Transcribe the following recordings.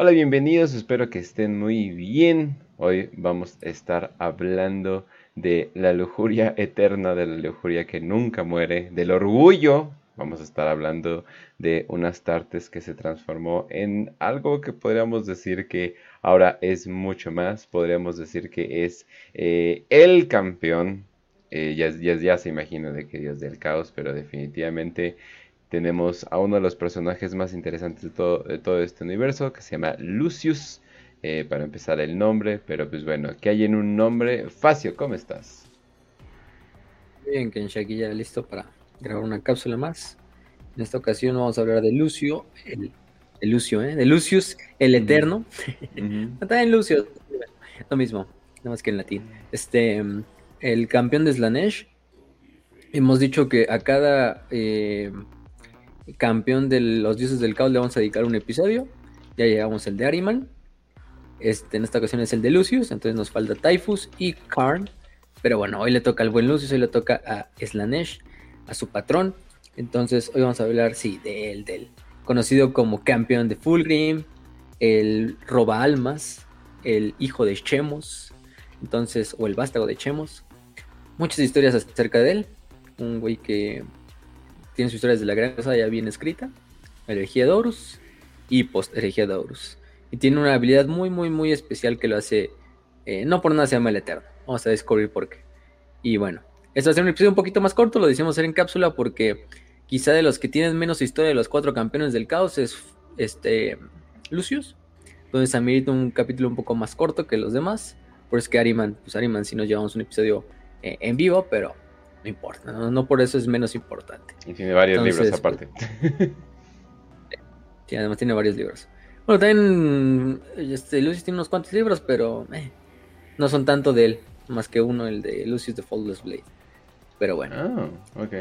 Hola, bienvenidos, espero que estén muy bien. Hoy vamos a estar hablando de la lujuria eterna, de la lujuria que nunca muere, del orgullo. Vamos a estar hablando de unas tartes que se transformó en algo que podríamos decir que ahora es mucho más. Podríamos decir que es eh, el campeón. Eh, ya, se imagina de que Dios del caos, pero definitivamente tenemos a uno de los personajes más interesantes de todo, este universo, que se llama Lucius. Eh, para empezar el nombre, pero pues bueno, ¿qué hay en un nombre? Facio, ¿cómo estás? Bien, Kensha, aquí ya listo para grabar una cápsula más. En esta ocasión vamos a hablar de Lucio, el, Lucio, ¿eh? de Lucius, el Eterno. Está en Lucio, lo mismo, nada más que en latín. Este, el campeón de Slanesh. Hemos dicho que a cada eh, campeón de los dioses del caos, le vamos a dedicar un episodio. Ya llegamos el de Ariman. Este, en esta ocasión es el de Lucius, entonces nos falta Typhus y Karn. Pero bueno, hoy le toca al buen Lucius, hoy le toca a Slanesh, a su patrón. Entonces hoy vamos a hablar, sí, de él, del conocido como campeón de Fulgrim, el roba almas, el hijo de Chemos, entonces, o el vástago de Chemos. Muchas historias acerca de él. Un güey que tiene su historia desde la gran cosa ya bien escrita, Herejía de Horus y Post Herejía de Horus. Y tiene una habilidad muy, muy, muy especial que lo hace, eh, no por nada se llama el Eterno. Vamos a descubrir por qué. Y bueno, esto va a ser un episodio un poquito más corto, lo decimos en cápsula porque quizá de los que tienen menos historia de los cuatro campeones del caos es este Lucius. Entonces amerita un capítulo un poco más corto que los demás. Por eso es que Ariman, pues Ariman si nos llevamos un episodio eh, en vivo, pero no importa, no, por eso es menos importante. Y tiene varios libros aparte. sí, además tiene varios libros. Bueno, también este, Lucius tiene unos cuantos libros, pero eh, no son tanto de él, más que uno, el de Lucius the Faultless Blade. Pero bueno. Ah, ok.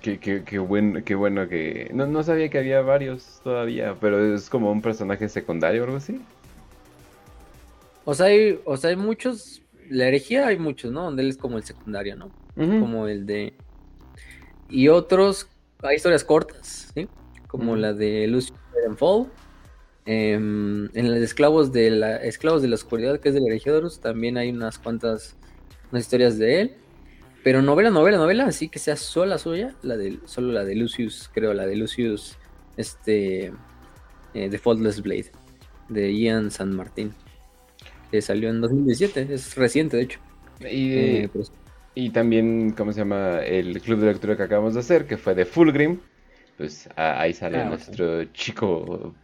Qué, qué, qué, bueno, qué bueno que... No, no sabía que había varios todavía, pero es como un personaje secundario o algo así. O sea, hay, o sea, hay muchos, la herejía hay muchos, ¿no? Donde él es como el secundario, ¿no? Como el de... Y otros, hay historias cortas, ¿sí? Como la de Lucius Fall. Em, en los esclavos de la esclavos de la oscuridad, que es de la herejía también hay unas cuantas unas historias de él. Pero novela, novela, novela, así que sea sola suya, la de, solo la de Lucius, creo, la de Lucius, este, eh, The Faultless Blade, de Ian San Martín salió en 2017, es reciente de hecho. Y, eh, pues, y también, ¿cómo se llama? El club de lectura que acabamos de hacer, que fue de Fulgrim. Pues ahí sale ah, nuestro chico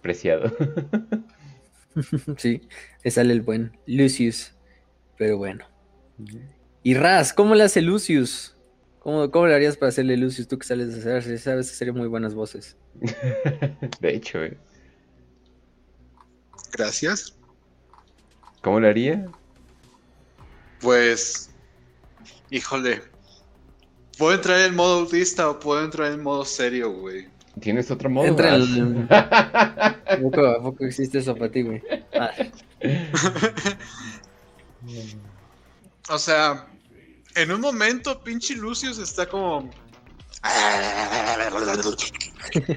preciado. sí, ahí sale el buen Lucius. Pero bueno. Y Raz, ¿cómo le hace Lucius? ¿Cómo, ¿Cómo, le harías para hacerle Lucius tú que sales de hacer? Sabes que serían muy buenas voces. de hecho, eh. Gracias. ¿Cómo lo haría? Pues, híjole. ¿Puedo entrar en modo autista o puedo entrar en modo serio, güey? ¿Tienes otro modo? Entra en... ¿A, poco, existe eso para ti, güey? Ah. o sea, en un momento, pinche Lucius está como.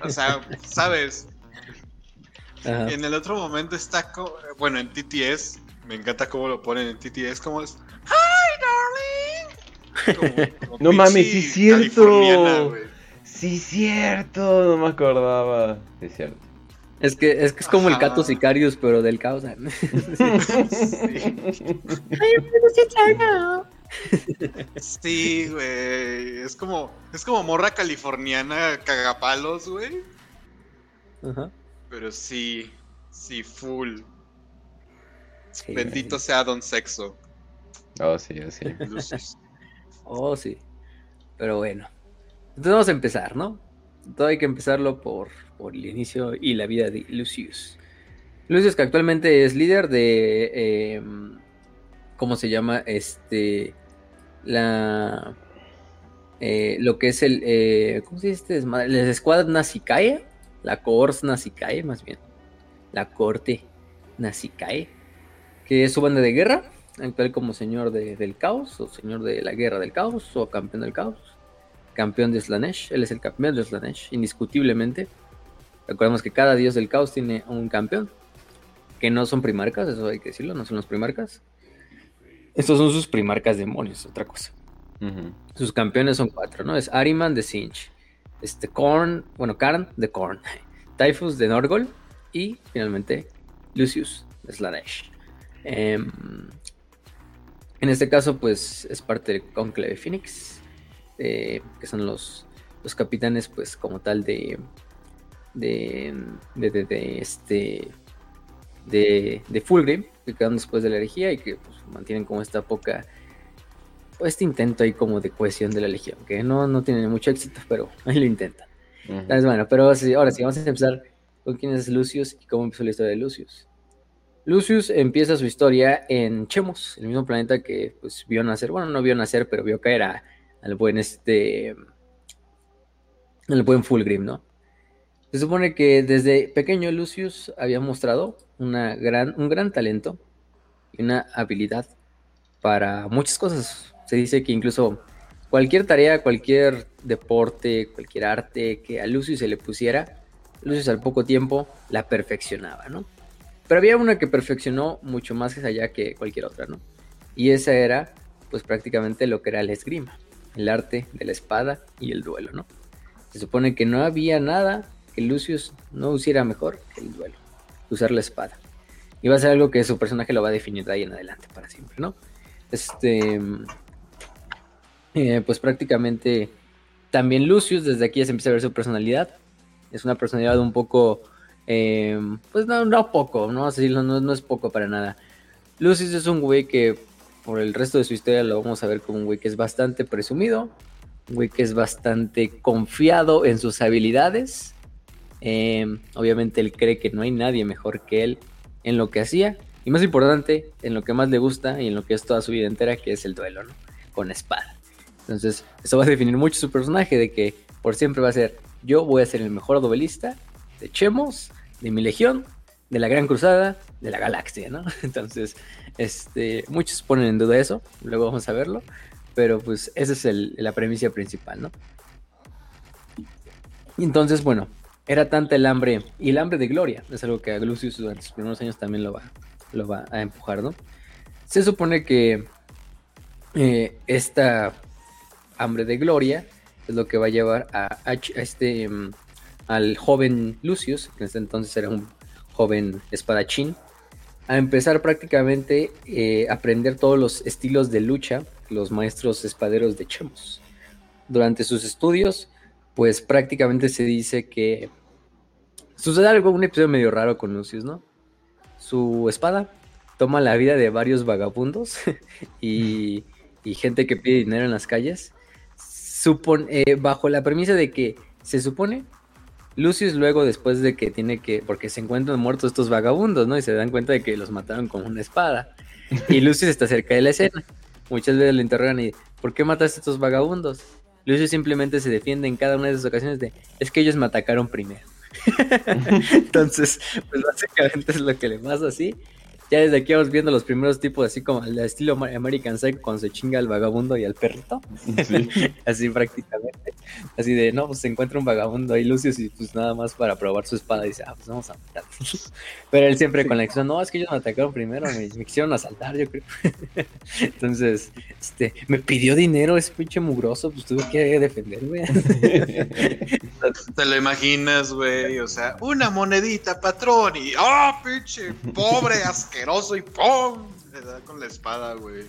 o sea, ¿sabes? En el otro momento está como. Bueno, en TTS me encanta cómo lo ponen en TTS, como es. ¡Hi, darling! no mames, sí, cierto. Sí, cierto. No me acordaba. Sí, cierto. Es que, es que es como el Cato Sicarius, pero del caos. sí, güey. Es como, es como morra californiana cagapalos, güey. Ajá. Pero sí, sí, full. Bendito sea Don Sexo. Oh, sí, oh, sí. oh, sí. Pero bueno. Entonces vamos a empezar, ¿no? Todo hay que empezarlo por, por el inicio y la vida de Lucius. Lucius que actualmente es líder de... Em, ¿Cómo se llama? Este... La... Eh, lo que es el... Eh, ¿Cómo se dice? Este la escuadra Nazicaya. La Coors Nazicaya, más bien. La corte Nazicaya que es su banda de guerra, actual como señor del caos, o señor de la guerra del caos, o campeón del caos. Campeón de Slanesh, él es el campeón de Slanesh, indiscutiblemente. Recordemos que cada dios del caos tiene un campeón, que no son primarcas, eso hay que decirlo, no son los primarcas. Estos son sus primarcas demonios, otra cosa. Sus campeones son cuatro, ¿no? Es Ariman de Sinch, este Korn, bueno, Karn de Korn, Typhus de Norgol y finalmente Lucius de Slanesh. Em, en este caso, pues es parte del Conclave Phoenix, eh, que son los, los capitanes, pues como tal de de, de, este de, de Fulgrim, que quedan después de la herejía y que pues, mantienen como esta poca este intento ahí como de cohesión de la legión, que no, no tiene mucho éxito, pero ahí lo intentan. Entonces, bueno, pero ahora sí, vamos a empezar con quién es Lucius y cómo empezó la historia de Lucius. Lucius empieza su historia en Chemos, el mismo planeta que pues vio nacer, bueno, no vio nacer, pero vio caer al buen este, al buen Fulgrim, ¿no? Se supone que desde pequeño Lucius había mostrado una gran, un gran talento y una habilidad para muchas cosas. Se dice que incluso cualquier tarea, cualquier deporte, cualquier arte que a Lucius se le pusiera, Lucius al poco tiempo la perfeccionaba, ¿no? Pero había una que perfeccionó mucho más allá que cualquier otra, ¿no? Y esa era, pues prácticamente lo que era el esgrima, el arte de la espada y el duelo, ¿no? Se supone que no había nada que Lucius no hiciera mejor que el duelo, usar la espada. Y va a ser algo que su personaje lo va a definir de ahí en adelante para siempre, ¿no? Este, eh, pues prácticamente también Lucius, desde aquí ya se empieza a ver su personalidad. Es una personalidad un poco Em, pues no, no poco, no no, no es poco para nada. Lucius es un güey que por el resto de su historia lo vamos a ver como un güey que es bastante presumido, un güey que es bastante confiado en sus habilidades. Em, obviamente él cree que no hay nadie mejor que él en lo que hacía y más importante, en lo que más le gusta y en lo que es toda su vida entera, que es el duelo, ¿no? Con espada. Entonces, eso va a definir mucho su personaje, de que por siempre va a ser, yo voy a ser el mejor duelista de Chemos de mi legión, de la Gran Cruzada, de la galaxia, ¿no? Entonces, este, muchos ponen en duda eso, luego vamos a verlo, pero pues esa es la premisa principal, ¿no? Entonces, bueno, era tanta el hambre, y el hambre de gloria, es algo que a Lucius durante sus primeros años también lo va, lo va a empujar, ¿no? Se supone que eh, esta hambre de gloria es lo que va a llevar a, este... Mm, al joven Lucius, que en ese entonces era un joven espadachín, a empezar prácticamente eh, a aprender todos los estilos de lucha, los maestros espaderos de Chemos. Durante sus estudios, pues prácticamente se dice que sucede algo, un episodio medio raro con Lucius, ¿no? Su espada toma la vida de varios vagabundos y, gente que pide dinero en las calles, supone, eh, bajo la premisa de que se supone Lucius luego después de que tiene que, porque se encuentran muertos estos vagabundos, ¿no? Y se dan cuenta de que los mataron con una espada. Y Lucius está cerca de la escena. Muchas veces le interrogan y, ¿por qué mataste a estos vagabundos? Lucius simplemente se defiende en cada una de esas ocasiones de, es que ellos me atacaron primero. Entonces, pues básicamente es lo que le pasa así. Ya desde aquí vamos viendo los primeros tipos, así como el estilo American Psycho, cuando se chinga al vagabundo y al perrito. así prácticamente. Así de, no, pues se encuentra un vagabundo ahí, Lucius, y pues nada más para probar su espada. dice, ah, pues vamos a matar. Pero él siempre con la acción, no, es que ellos me atacaron primero, me, quisieron asaltar, yo creo. Entonces, este, me pidió dinero ese pinche mugroso, pues tuve que defenderme. Te lo imaginas, güey, o sea, una monedita, patrón, y, ah, pinche, pobre, asqueroso asqueroso y ¡pum! Le da con la espada, güey.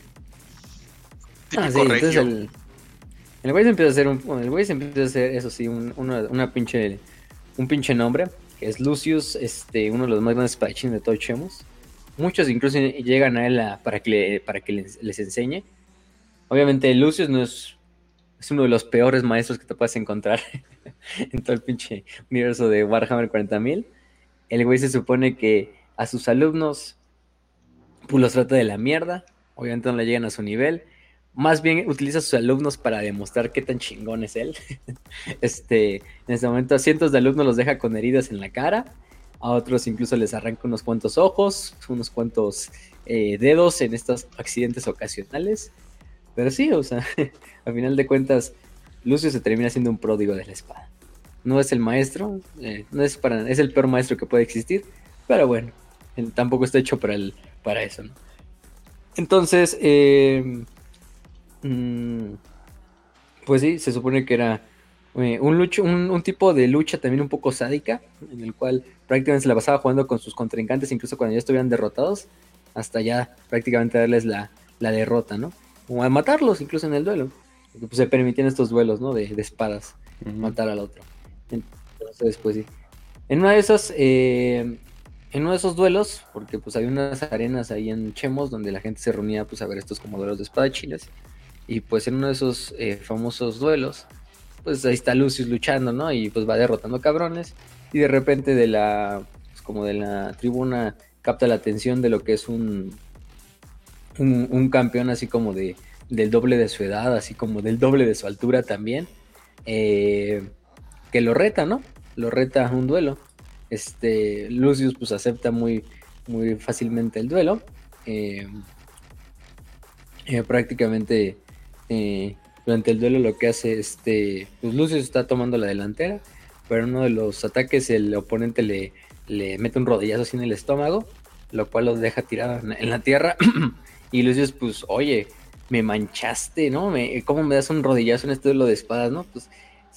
Ah, sí, entonces el, el güey se empieza a hacer un, el güey se empieza a hacer, eso sí, un, una, pinche, un pinche nombre, que es Lucius, este, uno de los más grandes espadachines de todo Chemos. Muchos incluso llegan a él para que, para que les, les, enseñe. Obviamente Lucius no es, es uno de los peores maestros que te puedes encontrar en todo el pinche universo de Warhammer 40.000. El güey se supone que a sus alumnos pues los trata de la mierda, obviamente no le llegan a su nivel, más bien utiliza a sus alumnos para demostrar qué tan chingón es él. este, en este momento cientos de alumnos los deja con heridas en la cara a otros incluso les arranca unos cuantos ojos, unos cuantos eh, dedos en estos accidentes ocasionales. Pero sí, o sea, al final de cuentas, Lucio se termina siendo un pródigo de la espada. No es el maestro, eh, no es para, es el peor maestro que puede existir, pero bueno, tampoco está hecho para, el, para eso, ¿no? Entonces, eh, mm, pues sí, se supone que era eh, un, lucho, un, tipo de lucha también un poco sádica, en el cual prácticamente se la pasaba jugando con sus contrincantes, incluso cuando ya estuvieran derrotados, hasta ya prácticamente darles la, derrota, ¿no? O a matarlos incluso en el duelo. Porque, pues, se permitían estos duelos, ¿no? De, espadas, matar al otro. Entonces, pues sí. En una de esas, eh, en uno de esos duelos, porque pues había unas arenas ahí en Chemos donde la gente se reunía pues a ver estos como duelos de espadachines. Y pues en uno de esos eh, famosos duelos, pues ahí está Lucius luchando, ¿no? Y pues va derrotando cabrones. Y de repente de la, pues, como de la tribuna capta la atención de lo que es un, un, campeón así como de, del doble de su edad, así como del doble de su altura también. Eh, que lo reta, ¿no? Lo reta a un duelo. Este, Lucius pues acepta muy, muy fácilmente el duelo. Eh, eh, prácticamente eh, durante el duelo lo que hace este, pues Lucius está tomando la delantera, pero en uno de los ataques el oponente le, le mete un rodillazo así en el estómago, lo cual lo deja tirado en, la tierra. y Lucius pues, oye, me manchaste, ¿no? Me, ¿Cómo me das un rodillazo en este duelo de espadas, no? Pues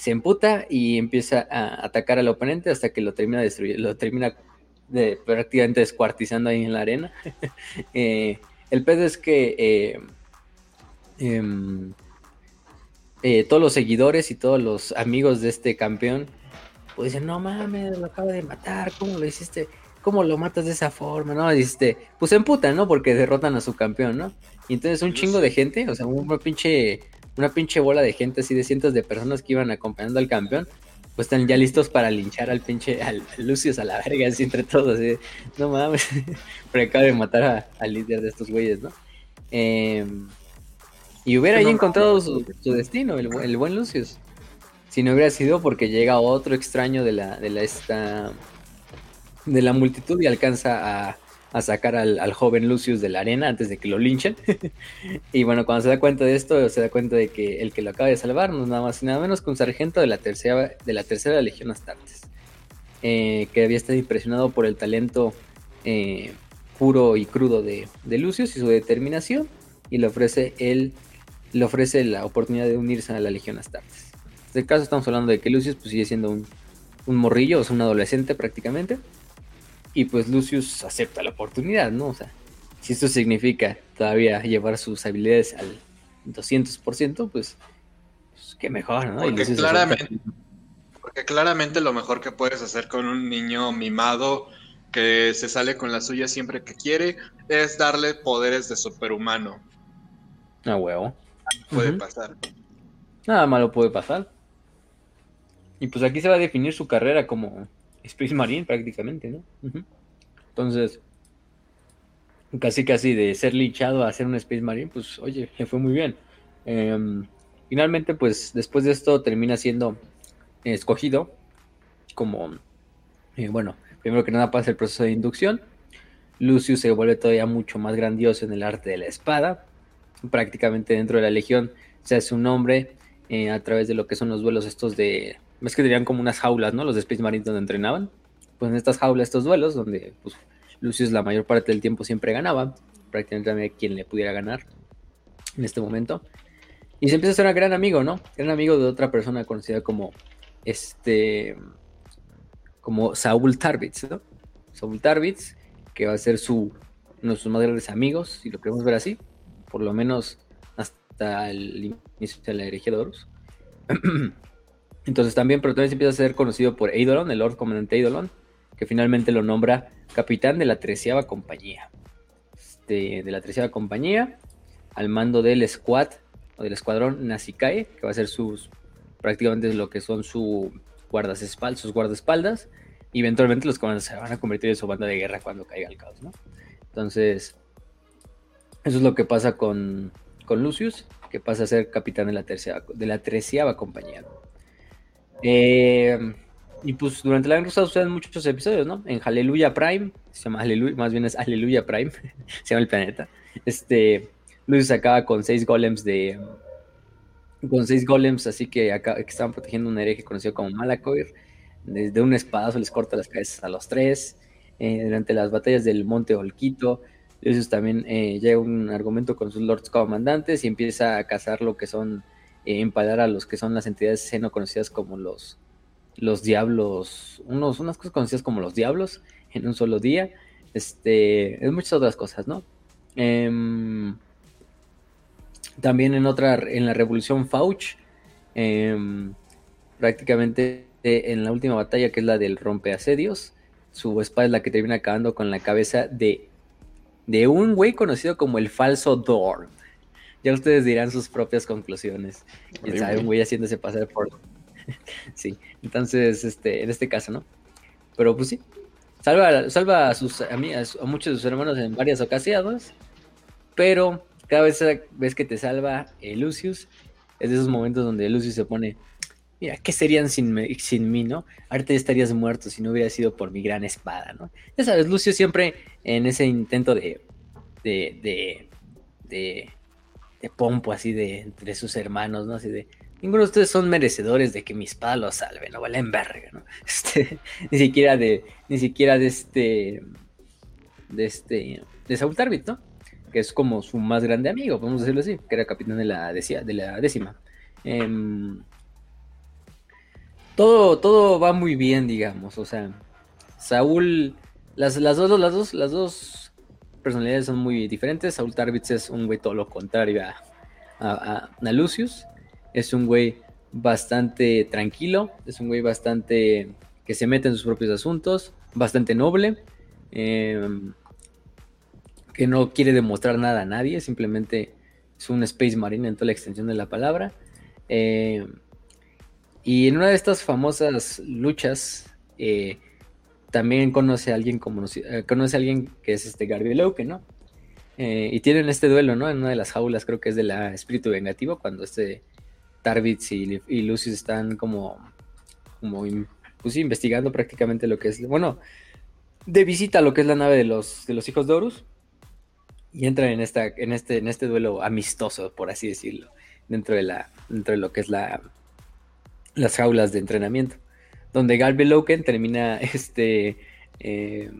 se emputa y empieza a atacar al oponente hasta que lo termina destruyendo, lo termina de, prácticamente descuartizando ahí en la arena. Eh, el pedo es que eh, em, eh, todos los seguidores y todos los amigos de este campeón pues dicen, no mames, lo acaba de matar, ¿cómo lo hiciste? ¿Cómo lo matas de esa forma? ¿No? Este, pues se emputan, ¿no? Porque derrotan a su campeón, ¿no? Y entonces un chingo de gente, o sea, un pinche una pinche bola de gente así de cientos de personas que iban acompañando al campeón, pues están ya listos para linchar al pinche, al, Lucius a la verga, así entre todos, así, no mames, pero acaba de matar al líder de estos güeyes, ¿no? Em, y hubiera ahí encontrado su, destino, el, el, buen Lucius. Si no hubiera sido porque llega otro extraño de la, de la esta de la multitud y alcanza a, a sacar al, joven Lucius de la arena antes de que lo linchen. y bueno, cuando se da cuenta de esto, se da cuenta de que el que lo acaba de salvar no es nada más y nada menos que un sargento de la tercera, de la tercera Legión Astartes, eh, que había estado impresionado por el talento eh, puro y crudo de, Lucius y su determinación, y le ofrece, él, le ofrece la oportunidad de unirse a la Legión Astartes. En este caso estamos hablando de que Lucius pues, sigue siendo un, un morrillo, o sea, un adolescente prácticamente y pues Lucius acepta la oportunidad, ¿no? O sea, si esto significa todavía llevar sus habilidades al 200%, pues, pues qué mejor, ¿no? Porque claramente, porque claramente lo mejor que puedes hacer con un niño mimado que se sale con la suya siempre que quiere es darle poderes de superhumano. Ah, huevo. Puede pasar. Nada malo puede pasar. Y pues aquí se va a definir su carrera como Space Marine prácticamente, ¿no? Entonces, casi casi de ser linchado a ser un Space Marine, pues oye, fue muy bien. Em, finalmente, pues después de esto termina siendo escogido como, eh, bueno, primero que nada pasa el proceso de inducción. Lucius se vuelve todavía mucho más grandioso en el arte de la espada. Prácticamente dentro de la legión se hace un nombre eh, a través de lo que son los duelos estos de ves que tenían como unas jaulas, ¿no? Los de Space Marines donde entrenaban. Pues en estas jaulas, estos duelos, donde pues, Lucius la mayor parte del tiempo siempre ganaba, prácticamente había quien le pudiera ganar en este momento. Y se empieza a ser un gran amigo, ¿no? Gran amigo de otra persona conocida como este como Saúl Tarbitz, ¿no? Saúl Tarbitz, que va a ser su, uno de sus más grandes amigos, si lo queremos ver así, por lo menos hasta el inicio de la herejía de Horus. Entonces también, pero también empieza a ser conocido por Eidolon, el Lord Comandante Eidolon, que finalmente lo nombra capitán de la treceava compañía. Este, de la treceava compañía, al mando del squad, o del escuadrón Nasikae, que va a ser sus, prácticamente lo que son su guardaespaldas, sus guardaespaldas, y eventualmente los comandantes se van a convertir en su banda de guerra cuando caiga el caos, ¿no? Entonces, eso es lo que pasa con, con Lucius, que pasa a ser capitán de la, tercera, de la treceava compañía. Eh, y pues durante la Gran Cruzada suceden muchos episodios, ¿no? En Hallelujah Prime, se llama Hallelujah, más bien es Hallelujah Prime, se llama el planeta. Este, Lucius acaba con seis golems de. Con seis golems, así que, acá, que estaban protegiendo un hereje conocido como Malakoir. Desde un espadazo les corta las cabezas a los tres. Eh, durante las batallas del Monte Olquito, Lucius también eh, llega un argumento con sus lords comandantes y empieza a cazar lo que son. Eh, empalar a los que son las entidades seno conocidas como los los diablos, unos, unas cosas conocidas como los diablos en un solo día. Este, es muchas otras cosas, ¿no? Em, también en otra, en la Revolución Fauch, em, prácticamente eh, en la última batalla, que es la del rompeasedios, su espada es la que termina acabando con la cabeza de, de un güey conocido como el falso Dorn. Ya ustedes dirán sus propias conclusiones. sabe, un güey haciéndose pasar por sí, entonces, este, en este caso, ¿no? Pero pues sí, salva, salva a, sus, a, a, muchos de sus hermanos en varias ocasiones, pero cada vez, vez que te salva Lucius, es de esos momentos donde Lucius se pone, mira, ¿qué serían sin, sin mí, no? Ahorita estarías muerto si no hubiera sido por mi gran espada, ¿no? Ya sabes, Lucius siempre en ese intento de, de, de, de, de pompo así de entre sus hermanos, ¿no? Así de, ninguno de ustedes son merecedores de que mi espada los salve, no valen verga, ¿no? Este, ni siquiera de, ni siquiera de este, de este, de Saul Tarbit, ¿no? Que es como su más grande amigo, podemos decirlo así, que era capitán de la, de la décima. Em, todo, todo va muy bien, digamos, o sea, Saúl, las, las, dos, las, dos, las dos personalidades son muy diferentes. Saúl Tarbitz es un güey todo lo contrario a, a, a Lucius es un güey bastante tranquilo, es un güey bastante que se mete en sus propios asuntos, bastante noble, em, que no quiere demostrar nada a nadie, simplemente es un Space Marine en toda la extensión de la palabra. Em, y en una de estas famosas luchas, eh, también conoce a alguien como eh, conoce a alguien que es este Garby Leuke, ¿no? Eh, y tienen este duelo, ¿no? En una de las jaulas, creo que es de la espíritu vengativo, cuando este Tarvitz y, y Lucius están como, como pues, investigando prácticamente lo que es, bueno, de visita a lo que es la nave de los, de los hijos de Horus y entran en, esta, en, este, en este duelo amistoso, por así decirlo, dentro de, la, dentro de lo que es la, las jaulas de entrenamiento, donde Garby Loken termina este, eh,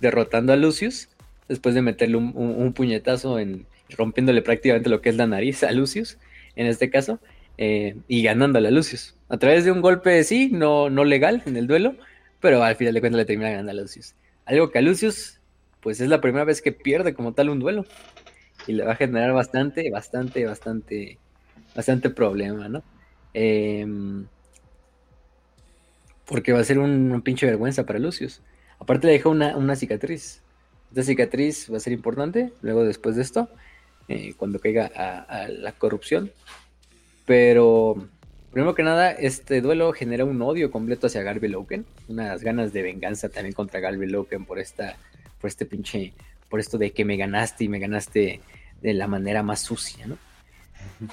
derrotando a Lucius después de meterle un, puñetazo en rompiéndole prácticamente lo que es la nariz a Lucius, en este caso, eh, y ganando a Lucius. A través de un golpe, sí, no, no legal en el duelo, pero al final de cuentas le termina ganando a Lucius. Algo que a Lucius, pues es la primera vez que pierde como tal un duelo. Y le va a generar bastante, bastante, bastante, bastante problema, ¿no? Em, porque va a ser un, pinche vergüenza para Lucius. Aparte le deja una, cicatriz. Esta cicatriz va a ser importante luego después de esto, eh, cuando caiga a, la corrupción. Pero, primero que nada, este duelo genera un odio completo hacia Garby Loken, unas ganas de venganza también contra Garby Loken por esta, por este pinche, por esto de que me ganaste y me ganaste de la manera más sucia, ¿no?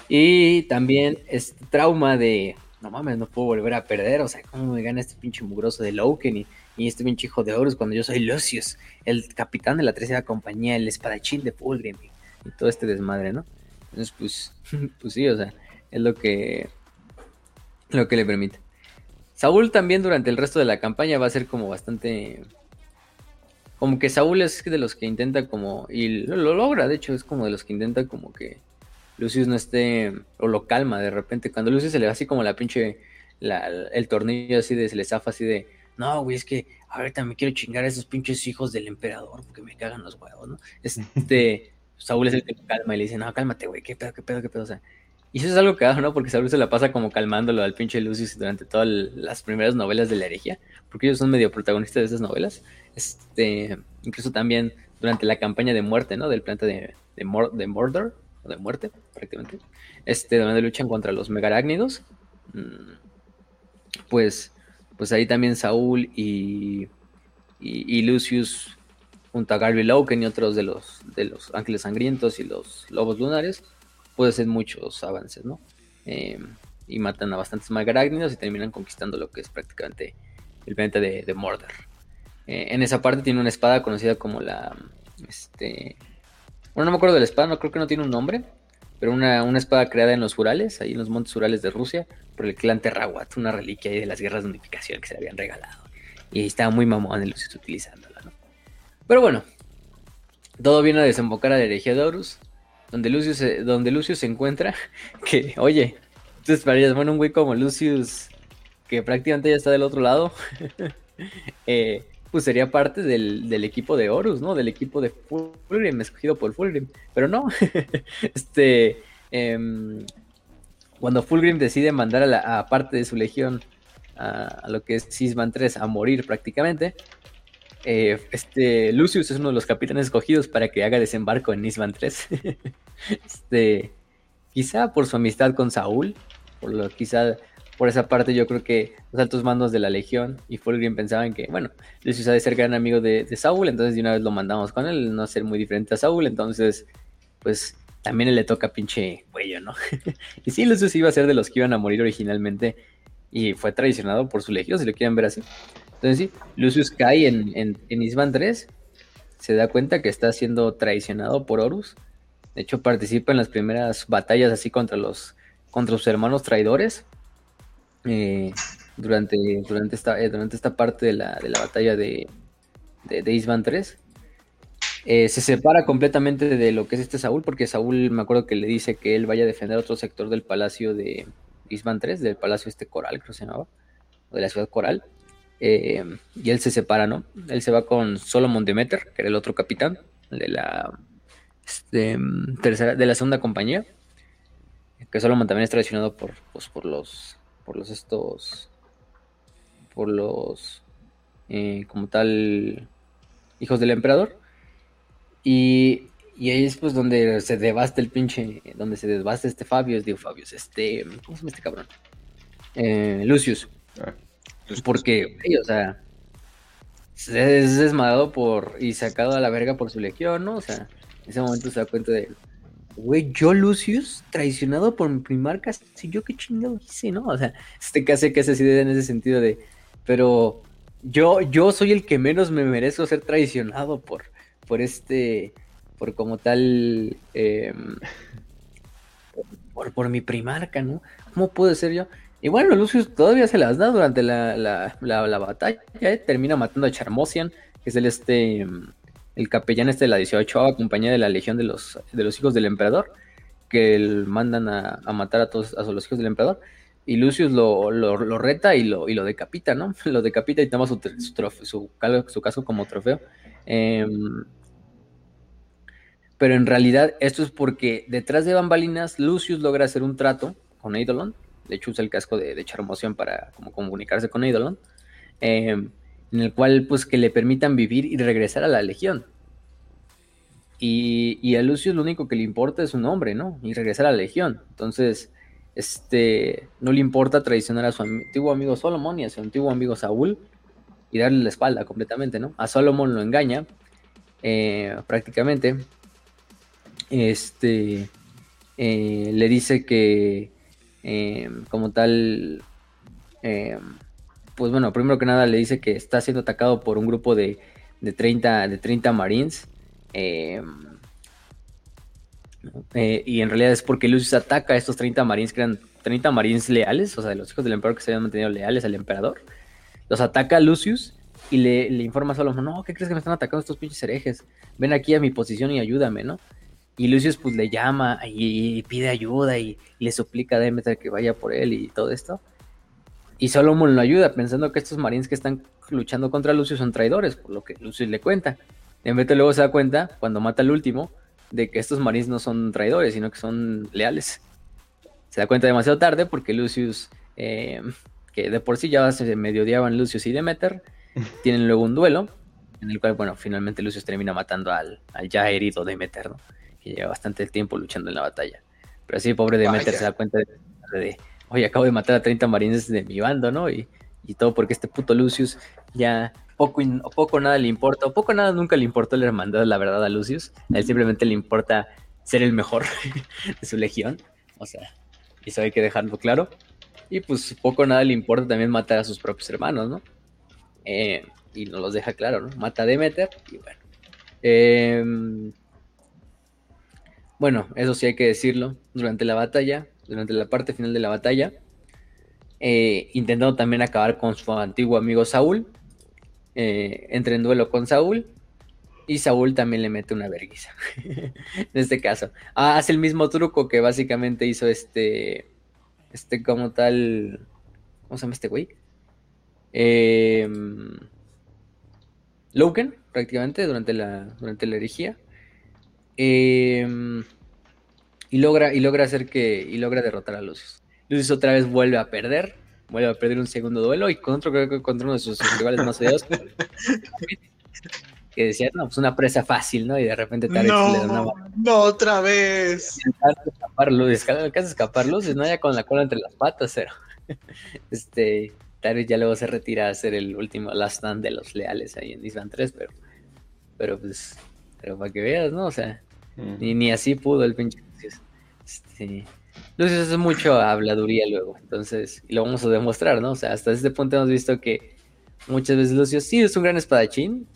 Y también este trauma de, no mames, no puedo volver a perder, o sea, ¿cómo me gana este pinche mugroso de Loken y, este pinche hijo de Horus cuando yo soy Lucius, el capitán de la tercera compañía, el espadachín de Fulgrim y todo este desmadre, ¿no? Entonces, pues, pues sí, o sea, es lo que, lo que le permite. Saúl también durante el resto de la campaña va a ser como bastante... Como que Saúl es de los que intenta como... Y lo, logra, de hecho, es como de los que intenta como que Lucius no esté... O lo calma de repente. Cuando Lucius se le va así como la pinche... el tornillo así de... Se le zafa así de... No, güey, es que ahorita me quiero chingar a esos pinches hijos del emperador porque me cagan los huevos, ¿no? Este... Saúl es el que lo calma y le dice, no, cálmate, güey, qué pedo, qué pedo, qué pedo. O sea, y eso es algo que hago, ¿no? Porque Saúl se la pasa como calmándolo al pinche Lucius durante todas las primeras novelas de la herejía, porque ellos son medio protagonistas de esas novelas. Este, incluso también durante la campaña de muerte, ¿no? Del planeta de, de, de Mordor, de muerte, prácticamente. Este, donde luchan contra los megarácnidos. Mm, pues, pues ahí también Saúl y, y, Lucius, junto a Garby Loken y otros de los, de los ángeles sangrientos y los lobos lunares, puede ser muchos avances, ¿no? Em, y matan a bastantes malgarágnidos y terminan conquistando lo que es prácticamente el planeta de, Mordor. Eh, en esa parte tiene una espada conocida como la, este, bueno, no me acuerdo de la espada, no creo que no tiene un nombre, pero una, espada creada en los Urales, ahí en los montes Urales de Rusia, por el clan Terrawat, una reliquia de las guerras de unificación que se le habían regalado. Y estaba muy mamón el Lucius utilizándola, ¿no? Pero bueno, todo viene a desembocar a la herejía de Horus, donde Lucius, donde Lucius se encuentra, que, oye, tú esperarías, bueno, un güey como Lucius, que prácticamente ya está del otro lado, eh, pues sería parte del, equipo de Horus, ¿no? Del equipo de Fulgrim, escogido por Fulgrim. Pero no, este, em, cuando Fulgrim decide mandar a, la, parte de su legión a, lo que es Sisman 3 a morir prácticamente, eh, este Lucius es uno de los capitanes escogidos para que haga desembarco en Sisman 3. este, quizá por su amistad con Saúl, por lo quizá por esa parte yo creo que los altos mandos de la Legión y Fulgrim pensaban que, bueno, Lucius ha de ser gran amigo de, Saúl, entonces de una vez lo mandamos con él, no ser muy diferente a Saúl, entonces, pues también le toca pinche cuello, ¿no? y sí, Lucius iba a ser de los que iban a morir originalmente y fue traicionado por su Legión, si lo quieren ver así. Entonces sí, Lucius cae en, en, en Isban 3, se da cuenta que está siendo traicionado por Horus, de hecho participa en las primeras batallas así contra los contra sus hermanos traidores eh, durante, durante, esta, eh, durante esta parte de la, de la batalla de, de, Isban 3. Eh, se separa completamente de lo que es este Saúl, porque Saúl me acuerdo que le dice que él vaya a defender otro sector del palacio de Isban 3, del palacio este Coral, creo que se llamaba, o de la ciudad Coral. y él se separa, ¿no? Él se va con Solomon Demeter, que era el otro capitán de la, este, tercera, de la segunda compañía. Que Solomon también es traicionado por, pues, por los por los estos, por los, eh, como tal, hijos del emperador. Y, y ahí es pues donde se devasta el pinche, donde se devasta este Fabius, digo Fabius, este, ¿cómo se llama este cabrón? Eh, Lucius. Ah, Porque, o sea, es desmadado por y sacado a la verga por su legión, ¿no? O sea, en ese momento se da cuenta de, güey, yo Lucius, traicionado por mi primarca, si yo qué chingado hice, ¿no? O sea, este casi que hace idea en ese sentido de, pero yo, yo soy el que menos me merezco ser traicionado por, por este, por como tal, em, por, por, mi primarca, ¿no? ¿Cómo puede ser yo? Y bueno, Lucius todavía se las da durante la, la, la, batalla, ¿eh? termina matando a Charmosian, que es el este em, el capellán este de la 18 compañía de la Legión de los, de los hijos del emperador, que mandan a, matar a todos a los hijos del emperador. Y Lucius lo, lo, reta y lo, y lo decapita, ¿no? Lo decapita y toma su, su, su, casco como trofeo. Em, pero en realidad esto es porque detrás de bambalinas Lucius logra hacer un trato con Eidolon. De hecho usa el casco de, de Charmoción para como comunicarse con Eidolon. Eh, en el cual pues que le permitan vivir y regresar a la legión. Y, a Lucius lo único que le importa es su nombre, ¿no? Y regresar a la legión. Entonces, este, no le importa traicionar a su antiguo amigo Solomon y a su antiguo amigo Saúl y darle la espalda completamente, ¿no? A Solomon lo engaña eh, prácticamente. Este, eh, le dice que eh, como tal pues bueno, primero que nada le dice que está siendo atacado por un grupo de, de 30, de 30 marines. Em, eh, y en realidad es porque Lucius ataca a estos 30 marines, que eran 30 marines leales, o sea, los hijos del emperador que se habían mantenido leales al emperador. Los ataca Lucius y le, informa a Solomon, no, ¿qué crees que me están atacando estos pinches herejes? Ven aquí a mi posición y ayúdame, ¿no? Y Lucius pues le llama y, pide ayuda y, le suplica a Demeter que vaya por él y todo esto. Y Solomon lo ayuda, pensando que estos marines que están luchando contra Lucius son traidores, por lo que Lucius le cuenta. En vez de luego se da cuenta, cuando mata al último, de que estos marines no son traidores, sino que son leales. Se da cuenta demasiado tarde porque Lucius, eh, que de por sí ya se medio odiaban Lucius y Demeter, tienen luego un duelo, en el cual, bueno, finalmente Lucius termina matando al, ya herido Demeter, ¿no? que lleva bastante tiempo luchando en la batalla. Pero así, pobre Demeter se da cuenta de oye, acabo de matar a 30 marines de mi bando, ¿no? Y, todo porque este puto Lucius ya poco, poco nada le importa, o poco nada nunca le importó la hermandad, la verdad, a Lucius. A él simplemente le importa ser el mejor de su legión. O sea, eso hay que dejarlo claro. Y pues poco nada le importa también matar a sus propios hermanos, ¿no? Eh, y nos los deja claro, ¿no? Mata a Demeter y bueno. Em, bueno, eso sí hay que decirlo. Durante la batalla, durante la parte final de la batalla, eh, intentando también acabar con su antiguo amigo Saúl. Eh, entra en duelo con Saúl. Y Saúl también le mete una vergüenza. en este caso. Ah, hace el mismo truco que básicamente hizo este. Este como tal. ¿Cómo se llama este güey? Eh, Loken, prácticamente, durante la, durante la herejía. Em, y logra, y logra hacer que. Y logra derrotar a Lucius. Lucius otra vez vuelve a perder. Vuelve a perder un segundo duelo. Y contra, creo que contra uno de sus rivales más odiados. que decía, no, pues una presa fácil, ¿no? Y de repente Tarek no, le da una No, otra vez. Escapar alcanza a escapar Lucius, ¿no? Ya con la cola entre las patas, pero. este. Tal ya luego se retira a ser el último last stand de los leales ahí en Island 3, pero, pero pues, pero para que veas, ¿no? O sea, ni, ni así pudo el pinche. Este, Lucius es mucho habladuría luego, entonces, y lo vamos a demostrar, ¿no? O sea, hasta este punto hemos visto que muchas veces Lucius sí es un gran espadachín,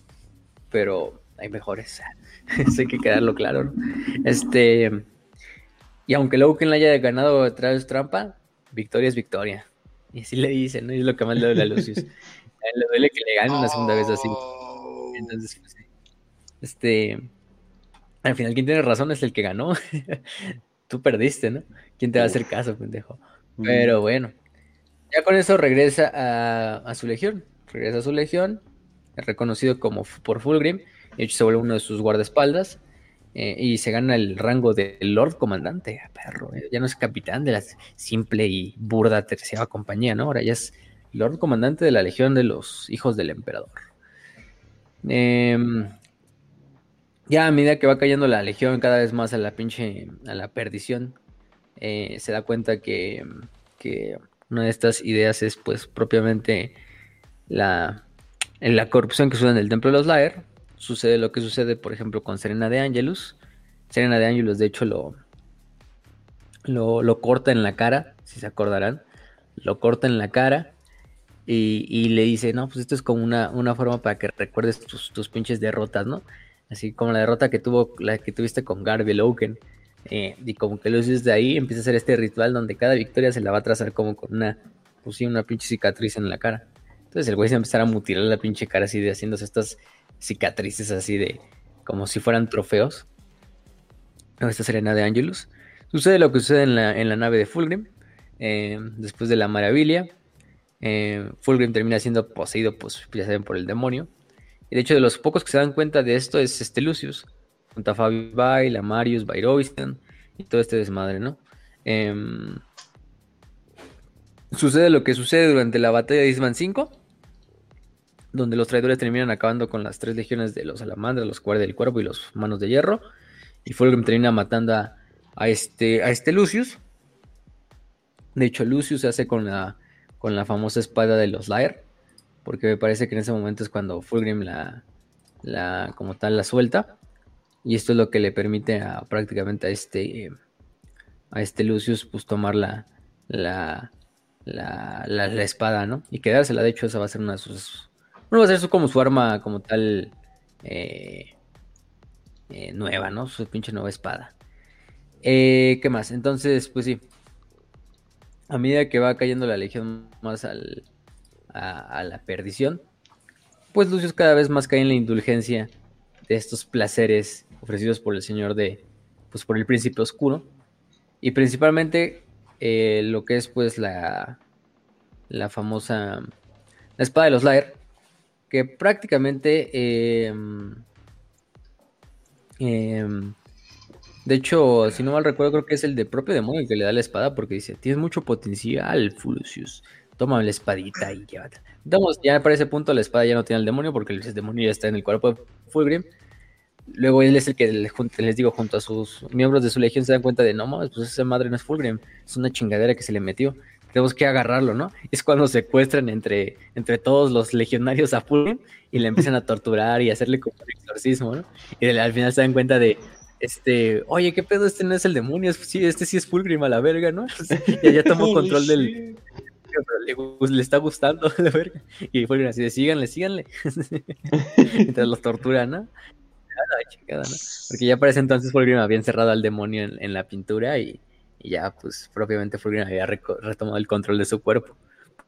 pero hay mejores. Eso hay que quedarlo claro, ¿no? Este, y aunque luego quien le haya ganado a través trampa, victoria es victoria. Y así le dicen, ¿no? Y es lo que más le duele a Lucius. le duele que le ganen una segunda vez así. Oh. Entonces, pues, este. Al final, quien tiene razón es el que ganó. Tú perdiste, ¿no? ¿Quién te va a hacer caso, pendejo? Pero bueno. Ya con eso regresa a, su legión. Regresa a su legión. Es reconocido como por Fulgrim. De hecho, se vuelve uno de sus guardaespaldas. Eh, y se gana el rango de Lord Comandante, ah, perro. Eh, ya no es capitán de la simple y burda tercera compañía, ¿no? Ahora ya es Lord Comandante de la Legión de los Hijos del Emperador. Em, ya a medida que va cayendo la Legión cada vez más a la pinche, a la perdición, eh, se da cuenta que, que, una de estas ideas es pues propiamente la, la corrupción que sucede en el Templo de los Laer sucede lo que sucede, por ejemplo, con Serena de Angelus. Serena de Angelus, de hecho, lo, lo, corta en la cara, si se acordarán. Lo corta en la cara y, le dice, no, pues esto es como una, una forma para que recuerdes tus, pinches derrotas, ¿no? Así como la derrota que tuvo, la que tuviste con Garby Loken. Eh, y como que lo de ahí, empieza a hacer este ritual donde cada victoria se la va a trazar como con una, pues una pinche cicatriz en la cara. Entonces el güey se va a empezar a mutilar la pinche cara así de haciéndose estas cicatrices así de como si fueran trofeos. Esta serena de Angelus. Sucede lo que sucede en la, en la nave de Fulgrim. Eh, después de la maravilla. Eh, Fulgrim termina siendo poseído, pues ya saben, por el demonio. Y de hecho, de los pocos que se dan cuenta de esto es este Lucius. Junto a Fabi Bail, a Marius, Bayrovistan y todo este desmadre, ¿no? Em, sucede lo que sucede durante la batalla de Isman 5 donde los traidores terminan acabando con las tres legiones de los salamandras, los guardias del cuerpo y los manos de hierro. Y Fulgrim termina matando a, este, a este Lucius. De hecho, Lucius se hace con la, con la famosa espada de los Lair. Porque me parece que en ese momento es cuando Fulgrim la, la como tal la suelta. Y esto es lo que le permite a, prácticamente a este, a este Lucius pues tomar la, la, la, la espada, ¿no? Y quedársela. De hecho, esa va a ser una de sus no va a ser como su arma como tal eh, eh, nueva, ¿no? Su pinche nueva espada. Eh, ¿Qué más? Entonces, pues sí. A medida que va cayendo la legión más al, a, la perdición, pues Lucius cada vez más cae en la indulgencia de estos placeres ofrecidos por el señor de, pues por el príncipe oscuro. Y principalmente lo que es pues la, la famosa, la espada de los Lair, que prácticamente... Em, em, de hecho, si no mal recuerdo, creo que es el de propio demonio que le da la espada porque dice, tienes mucho potencial, Fulucius. Toma la espadita y llévatela. Entonces, ya para ese punto la espada ya no tiene al demonio porque el demonio ya está en el cuerpo de Fulgrim. Luego él es el que les digo, junto a sus miembros de su legión se dan cuenta de, no, pues esa madre no es Fulgrim, es una chingadera que se le metió tenemos que agarrarlo, ¿no? Es cuando secuestran entre, entre todos los legionarios a Fulgrim y le empiezan a torturar y hacerle como un exorcismo, ¿no? Y al final se dan cuenta de, este, oye, ¿qué pedo? Este no es el demonio, sí, este sí es Fulgrim a la verga, ¿no? y ya tomó control del, le, está gustando, la verga. Y Fulgrim así de, síganle, síganle. Mientras los torturan, ¿no? Porque ya para ese entonces Fulgrim había encerrado al demonio en, la pintura y, ya, pues, propiamente Fulgrim había retomado el control de su cuerpo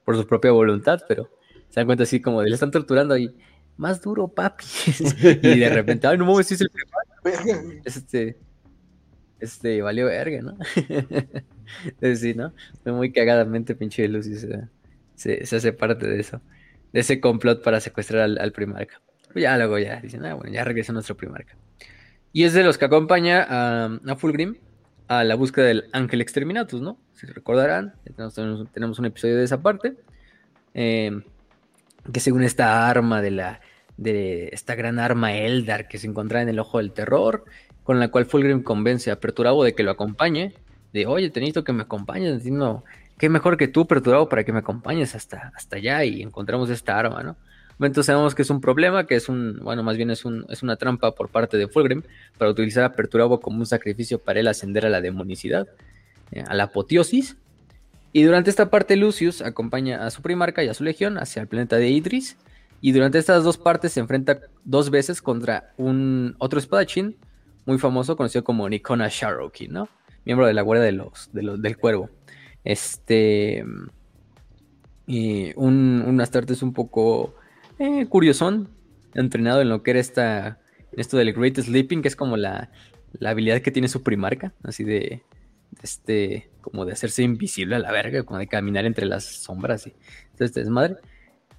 por su propia voluntad, pero se dan cuenta así como de le están torturando y más duro, papi. y de repente, ay, no mames, es el Este, este, valió verga, ¿no? Entonces, sí, ¿no? Muy cagadamente pinche Lucy se, se, hace parte de eso, de ese complot para secuestrar al, primarca. Pues ya luego ya dicen, ah, bueno, ya regresa nuestro primarca. Y es de los que acompaña a, a Fulgrim a la búsqueda del Ángel Exterminatus, ¿no? Si recordarán, tenemos, un episodio de esa parte. Eh, que según esta arma de la de esta gran arma Eldar que se encontraba en el ojo del terror, con la cual Fulgrim convence a Perturabo de que lo acompañe, de oye, te que me acompañes, diciendo, qué mejor que tú, Perturabo, para que me acompañes hasta, hasta allá y encontramos esta arma, ¿no? Entonces sabemos que es un problema, que es un, bueno, más bien es, un, es una trampa por parte de Fulgrim para utilizar a Perturabo como un sacrificio para él ascender a la demonicidad, eh, a la apoteosis. Y durante esta parte Lucius acompaña a su primarca y a su legión hacia el planeta de Idris. Y durante estas dos partes se enfrenta dos veces contra un otro espadachín muy famoso conocido como Nikona Sharoki, ¿no? Miembro de la Guardia de los, del Cuervo. Este... Y un, un es un poco eh, curiosón, entrenado en lo que era esta, esto del Great Sleeping, que es como la, la habilidad que tiene su primarca, así de, este, como de hacerse invisible a la verga, como de caminar entre las sombras y entonces es madre.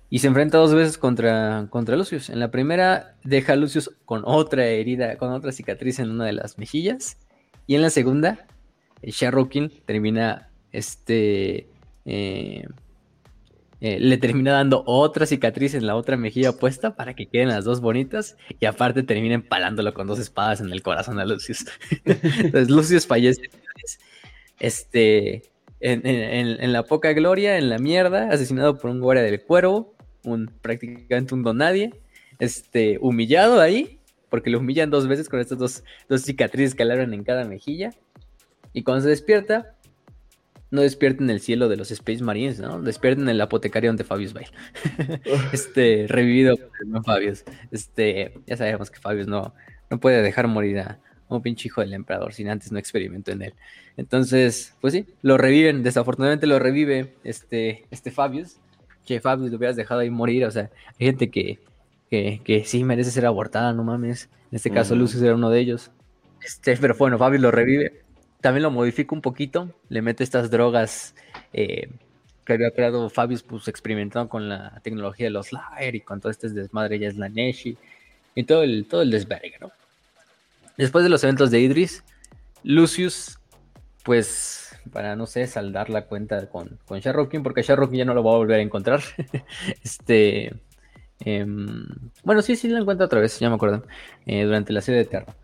Y se enfrenta dos veces contra, contra Lucius. En la primera deja a Lucius con otra herida, con otra cicatriz en una de las mejillas. Y en la segunda, Sharrokin termina este eh, eh, le termina dando otra cicatriz en la otra mejilla opuesta para que queden las dos bonitas y aparte termina empalándolo con dos espadas en el corazón a Lucius. Entonces Lucius fallece este, en, la poca gloria, en la mierda, asesinado por un guardia del cuervo, un prácticamente un donadie, este, humillado ahí, porque lo humillan dos veces con estas dos, dos cicatrices que le abren en cada mejilla. Y cuando se despierta, no despierten en el cielo de los Space Marines, ¿no? Despierten en el apotecario de Fabius Bale. este, revivido por Fabius. Este, ya sabemos que Fabius no, no puede dejar morir a un pinche hijo del emperador sin antes no experimento en él. Entonces, pues sí, lo reviven, desafortunadamente lo revive este, este Fabius. Que Fabius lo hubieras dejado ahí morir, o sea, hay gente que, que, sí merece ser abortada, no mames. En este caso, Lucius era uno de ellos. Este, pero bueno, Fabius lo revive también lo modifica un poquito, le mete estas drogas eh, que había creado Fabius, pues experimentando con la tecnología de los Lair y con todo este desmadre ya es la Neshi y todo el, todo el desvergue, ¿no? Después de los eventos de Idris, Lucius, pues, para no sé, saldar la cuenta con, con Sharrokin, porque Sharrokin ya no lo va a volver a encontrar. este. Em, bueno, sí, sí, lo encuentra otra vez, ya me acuerdo. Eh, durante la serie de Terra.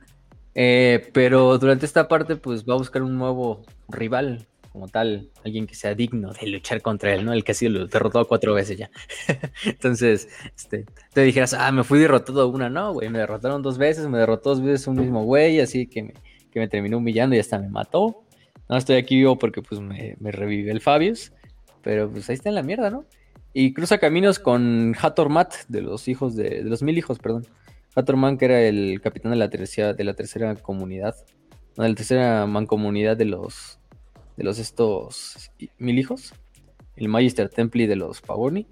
Eh, pero durante esta parte, pues va a buscar un nuevo rival, como tal, alguien que sea digno de luchar contra él, ¿no? El que ha sido derrotado cuatro veces ya. Entonces, este, te dijeras, ah, me fui derrotado una, no, güey, me derrotaron dos veces, me derrotó dos veces un mismo güey, así que me, terminó humillando y hasta me mató. No estoy aquí vivo porque pues me, revive el Fabius, pero pues ahí está en la mierda, ¿no? Y cruza caminos con Hathor Mat, de los hijos de los mil hijos, perdón. Hatterman, que era el capitán de la tercera, de la tercera comunidad, de la tercera mancomunidad de los de los estos mil hijos, el Magister Templi de los Pavoni.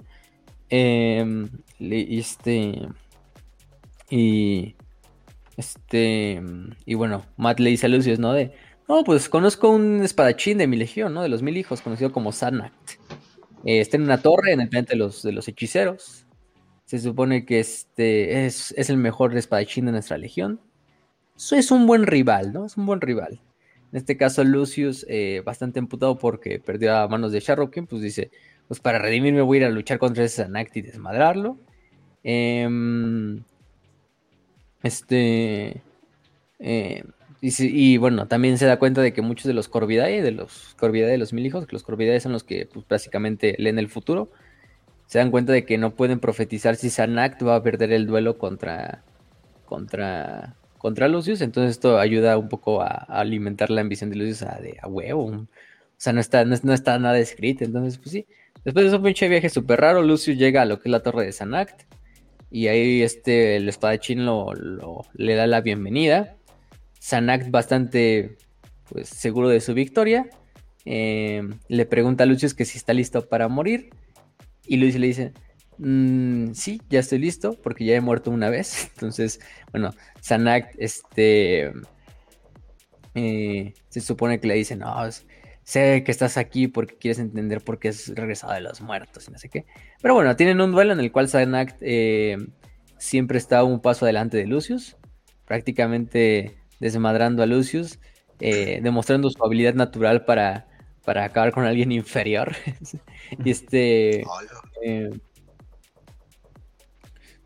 Em, este y este y bueno, Matt le dice a Lucius, ¿no? De no, pues conozco un espadachín de mi legión, ¿no? De los mil hijos, conocido como Sanact. Eh, está en una torre en el planeta de los, de los hechiceros. Se supone que este es, el mejor espadachín de nuestra legión. Eso es un buen rival, ¿no? Es un buen rival. En este caso, Lucius, eh, bastante emputado porque perdió a manos de Sharrokin, pues dice: Pues para redimirme voy a ir a luchar contra ese Sanact y desmadrarlo. Em, este. Eh, y, bueno, también se da cuenta de que muchos de los Corvidae, de los Corvidae de los mil hijos, que los Corvidae son los que pues, básicamente leen el futuro, se dan cuenta de que no pueden profetizar si Sanact va a perder el duelo contra, contra, contra Lucius. Entonces esto ayuda un poco a, alimentar la ambición de Lucius a, de, huevo. O sea, no está, no, está nada escrito. Entonces, pues sí, Después de ese pinche viaje súper raro, Lucius llega a lo que es la torre de Sanact. Y ahí este, el espadachín lo, le da la bienvenida. Sanact bastante pues, seguro de su victoria. Eh, le pregunta a Lucius que si está listo para morir. Y Lucius le dice, mm, sí, ya estoy listo porque ya he muerto una vez. Entonces, bueno, Sanact este, eh, se supone que le dice, no, sé que estás aquí porque quieres entender por qué es regresado de los muertos y no sé qué. Pero bueno, tienen un duelo en el cual Sanact eh, siempre está un paso adelante de Lucius, prácticamente desmadrando a Lucius, eh, demostrando su habilidad natural para, para acabar con alguien inferior. y este... Eh,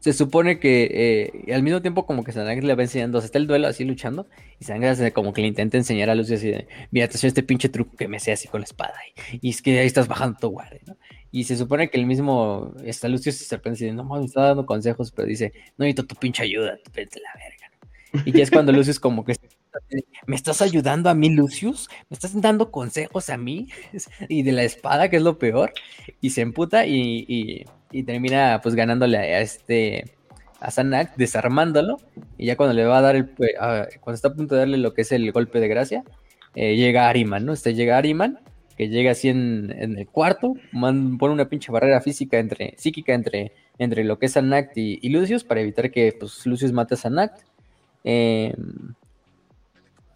se supone que eh, al mismo tiempo como que Sangre le va enseñando, o sea, está el duelo así luchando, y Sangre como que le intenta enseñar a Lucius así de, mira, te este pinche truco que me sé así con la espada, y, es que ahí estás bajando tu guardia, ¿no? Y se supone que el mismo, está Lucius se sorprende y dice, no, me está dando consejos, pero dice, no necesito tu pinche ayuda, vete la verga, ¿no? Y ya es cuando Lucius como que ¿me estás ayudando a mí, Lucius? ¿Me estás dando consejos a mí? y de la espada, que es lo peor, y se emputa y y termina pues ganándole a este a Sanak, desarmándolo, y ya cuando le va a dar el, cuando está a punto de darle lo que es el golpe de gracia, eh, llega Ariman, ¿no? Este llega Ariman, que llega así en, el cuarto, pone una pinche barrera física entre, psíquica entre, entre lo que es Sanact y, Lucius, para evitar que pues, Lucius mate a Sanact. Eh,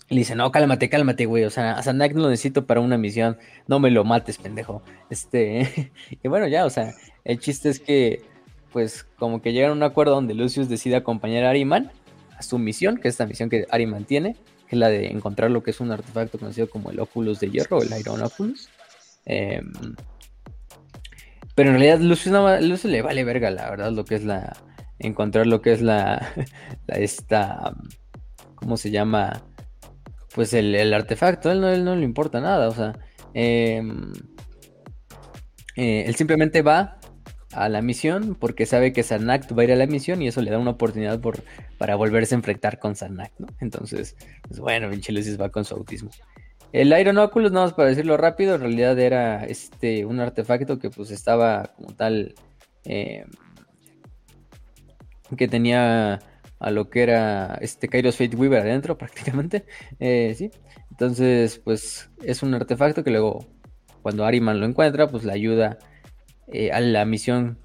le dice, no, cálmate, cálmate, güey. O sea, a Sanac no lo necesito para una misión. No me lo mates, pendejo. Este. y bueno, ya, o sea, el chiste es que, pues, como que llegan a un acuerdo donde Lucius decide acompañar a Ariman a su misión, que es esta misión que Ariman tiene, que es la de encontrar lo que es un artefacto conocido como el Oculus de Hierro, el Iron Oculus. Em, pero en realidad Lucius, no, Lucius le vale verga, la verdad, lo que es la. Encontrar lo que es la. la esta. ¿Cómo se llama? Pues el, artefacto. Él no, él no le importa nada, o sea. Em, eh, él simplemente va a la misión porque sabe que Sarnak va a ir a la misión y eso le da una oportunidad por, para volverse a enfrentar con Sarnak, ¿no? Entonces, pues bueno, pinche va con su autismo. El Iron Oculus, nada más para decirlo rápido, en realidad era este un artefacto que pues estaba como tal eh, que tenía a lo que era este Kairos Fate Weaver adentro prácticamente, eh, sí. Entonces, pues es un artefacto que luego cuando Ariman lo encuentra, pues le ayuda eh, a la misión,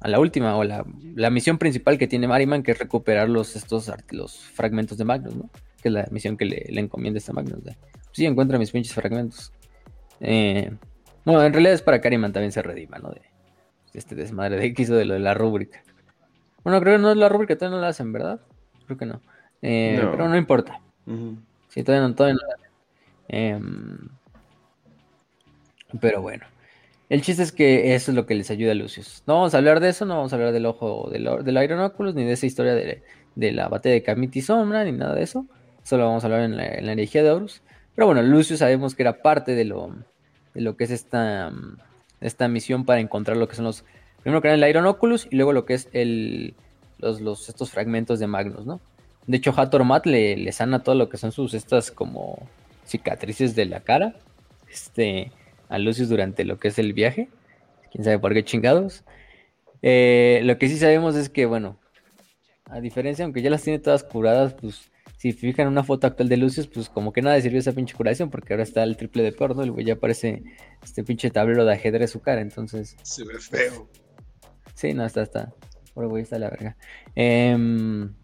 a la última, o la, la, misión principal que tiene Mariman, que es recuperar los, estos, los fragmentos de Magnus, ¿no? Que es la misión que le, le encomienda esta Magnus. ¿no? Sí, encuentra mis pinches fragmentos. Eh, bueno, en realidad es para que Ariman también se redima, ¿no? De, este desmadre de que hizo de lo de la rúbrica. Bueno, creo que no es la rúbrica, todavía no la hacen, ¿verdad? Creo que no. Eh, pero no importa. Sí, todavía no, todavía no la hacen. Em, pero bueno. El chiste es que eso es lo que les ayuda a Lucius. No vamos a hablar de eso, no vamos a hablar del ojo del, del Iron Oculus, ni de esa historia de, la batalla de Kamiti Sombra, ni nada de eso. Solo vamos a hablar en la, energía de Horus. Pero bueno, Lucius sabemos que era parte de lo, de lo que es esta, esta misión para encontrar lo que son los. Primero era el Iron Oculus y luego lo que es el, los, estos fragmentos de Magnus, ¿no? De hecho, Hathor Matt le, le sana todo lo que son sus estas como cicatrices de la cara. Este a Lucius durante lo que es el viaje. Quién sabe por qué chingados. Eh, lo que sí sabemos es que, bueno, a diferencia, aunque ya las tiene todas curadas, pues si fijan una foto actual de Lucius, pues como que nada sirvió esa pinche curación, porque ahora está el triple de peor, ¿no? Ya parece este pinche tablero de ajedrez su cara, entonces. Se ve feo. Sí, no, está, está. Güey está la verga. Em,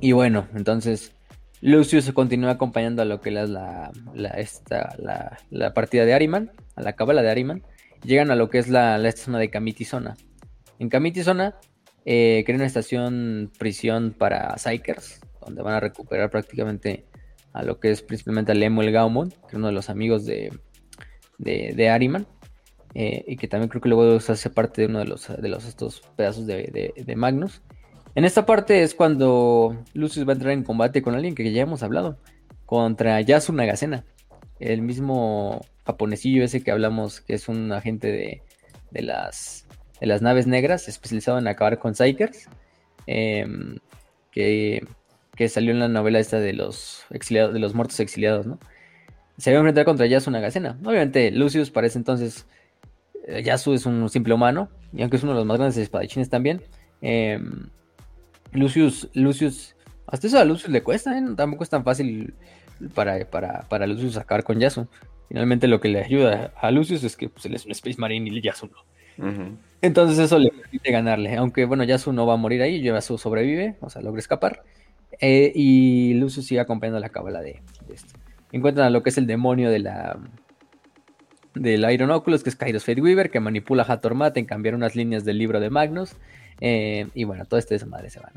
y bueno, entonces Lucius continúa acompañando a lo que es la, esta, la, partida de Ariman, a la cábala de Ariman. Llegan a lo que es la, zona de Kamitisona. En Kamitisona eh, crean una estación prisión para Psykers, donde van a recuperar prácticamente a lo que es principalmente a Lemuel Gaumon, que es uno de los amigos de, de, Ariman. Eh, y que también creo que luego se hace parte de uno de los, de los estos pedazos de, de Magnus. En esta parte es cuando Lucius va a entrar en combate con alguien que ya hemos hablado, contra Yasu Nagasena, el mismo japonesillo ese que hablamos, que es un agente de, las, de las naves negras, especializado en acabar con Psykers, em, que, salió en la novela esta de los exiliados, de los muertos exiliados, ¿no? Se va a enfrentar contra Yasu Nagasena. Obviamente, Lucius para entonces Yasu es un simple humano, y aunque es uno de los más grandes espadachines también, em, Lucius, Lucius, hasta eso a Lucius le cuesta, ¿eh? tampoco es tan fácil para, para, para Lucius acabar con Yasu. Finalmente lo que le ayuda a Lucius es que pues, él es un Space Marine y Yasu no. Entonces eso le permite ganarle, aunque bueno, Yasu no va a morir ahí, Yasu sobrevive, o sea, logra escapar, eh, y Lucius sigue acompañando la cábala de, esto. Encuentran a lo que es el demonio de la del Iron Oculus, que es Kairos Weaver, que manipula a Hathor en cambiar unas líneas del libro de Magnus, eh, y bueno, todo este desmadre se va.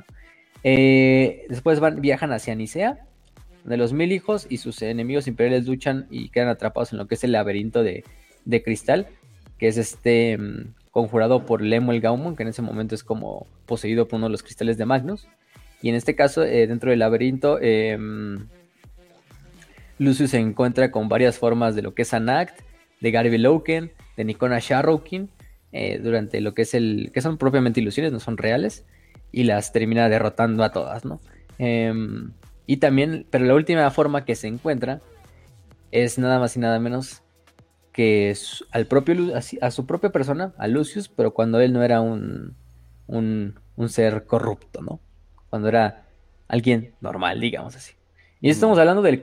Eh, después van, viajan hacia Nicea, de los mil hijos, y sus enemigos imperiales luchan y quedan atrapados en lo que es el laberinto de, cristal, que es este mm, conjurado por Lemuel Gaumon, que en ese momento es como poseído por uno de los cristales de Magnus. Y en este caso, eh, dentro del laberinto, em, Lucius se encuentra con varias formas de lo que es Anact, de Garby Loken, de Nikona Sharrokin, eh, durante lo que es el. que son propiamente ilusiones, no son reales, y las termina derrotando a todas, ¿no? Em, y también, pero la última forma que se encuentra es nada más y nada menos que al propio, a, su propia persona, a Lucius, pero cuando él no era un, un, ser corrupto, ¿no? Cuando era alguien normal, digamos así. Y estamos hablando del,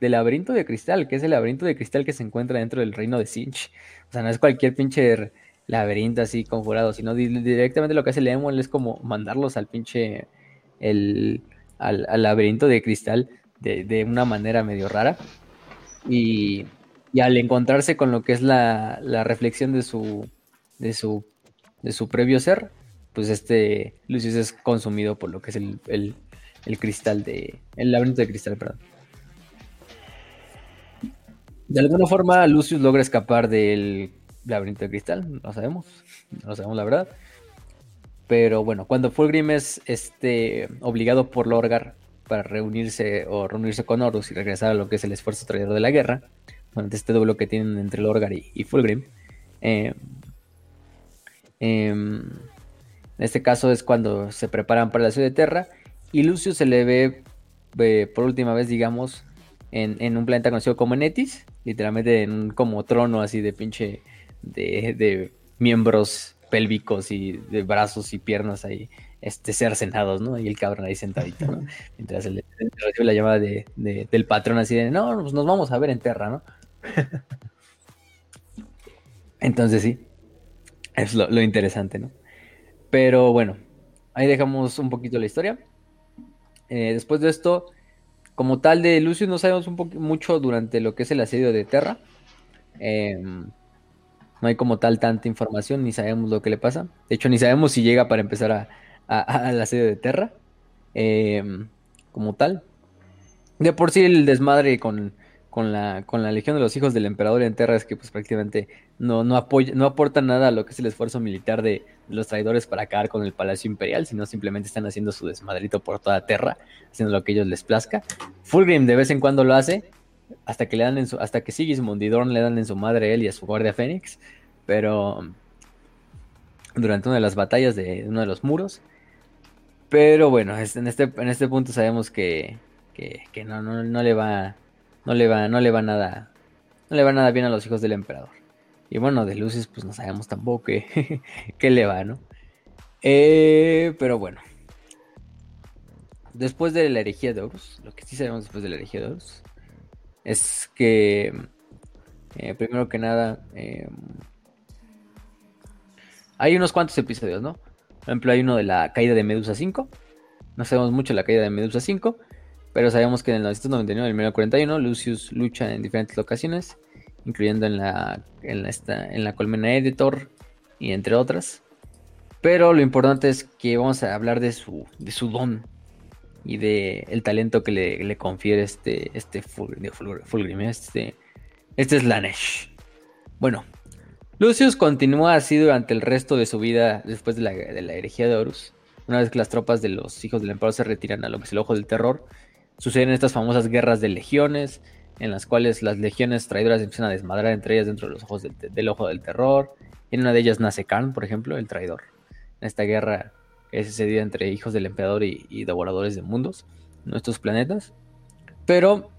del laberinto de cristal, que es el laberinto de cristal que se encuentra dentro del reino de Sinch. O sea, no es cualquier pinche laberinto así conjurado, sino directamente lo que hace Lemon es como mandarlos al pinche, el, al, laberinto de cristal de, de, una manera medio rara. Y, y, al encontrarse con lo que es la, la reflexión de su, de, su, de su previo ser, pues este Lucius es consumido por lo que es el, el, el cristal de... el laberinto de cristal, perdón. De alguna forma, Lucius logra escapar del laberinto de cristal, no sabemos, no sabemos la verdad. Pero bueno, cuando Fulgrim es este, obligado por Lorgar para reunirse o reunirse con Horus y regresar a lo que es el esfuerzo traidor de la guerra, durante este duelo que tienen entre Lorgar y, Fulgrim, em, em, en este caso es cuando se preparan para la ciudad de Terra y Lucius se le ve por última vez, digamos, en, un planeta conocido como Netis, literalmente en un como trono así de pinche de, miembros pélvicos y de brazos y piernas ahí este, cercenados, ¿no? Y el cabrón ahí sentadito, ¿no? Mientras le, recibe la llamada de, del patrón así de, no, pues nos vamos a ver en Terra, ¿no? Entonces sí, es lo, interesante, ¿no? Pero bueno, ahí dejamos un poquito la historia. Eh, después de esto, como tal de Lucius no sabemos un mucho durante lo que es el asedio de Terra. Em, no hay como tal tanta información, ni sabemos lo que le pasa. De hecho, ni sabemos si llega para empezar a, al asedio de Terra. Em, como tal. De por sí el desmadre con, con, la, con la Legión de los Hijos del Emperador en Terra es que pues prácticamente no, no, apoya, no aporta nada a lo que es el esfuerzo militar de, los traidores para acabar con el Palacio Imperial, sino simplemente están haciendo su desmadrito por toda Terra, haciendo lo que ellos les plazca. Fulgrim de vez en cuando lo hace, hasta que le dan en su, hasta que Sigismund y le dan en su madre a él y a su guardia Fénix, pero durante una de las batallas de uno de los muros. Pero bueno, en este, en este punto sabemos que, que, no, no, no, le va, no le va, no le va nada, no le va nada bien a los hijos del emperador. Y bueno, de luces, pues no sabemos tampoco qué, le va, ¿no? Eh, pero bueno. Después de la herejía de Horus, lo que sí sabemos después de la herejía de Horus, es que, eh, primero que nada, em, hay unos cuantos episodios, ¿no? Por ejemplo, hay uno de la caída de Medusa 5. No sabemos mucho de la caída de Medusa 5, pero sabemos que en el 1999 y el 1941 Lucius lucha en diferentes locaciones incluyendo en la, en esta, en la colmena Editor y entre otras. Pero lo importante es que vamos a hablar de su, de su don y de el talento que le, confiere este, este Fulgrim, este, este Slanesh. Bueno, Lucius continúa así durante el resto de su vida después de la, de la herejía de Horus. Una vez que las tropas de los hijos del emperador se retiran a lo que es el ojo del terror, suceden estas famosas guerras de legiones, en las cuales las legiones traidoras empiezan a desmadrar entre ellas dentro del, ojo del terror. En una de ellas nace Khan, por ejemplo, el traidor. En esta guerra que es sucedida entre hijos del emperador y, devoradores de mundos, nuestros planetas. Pero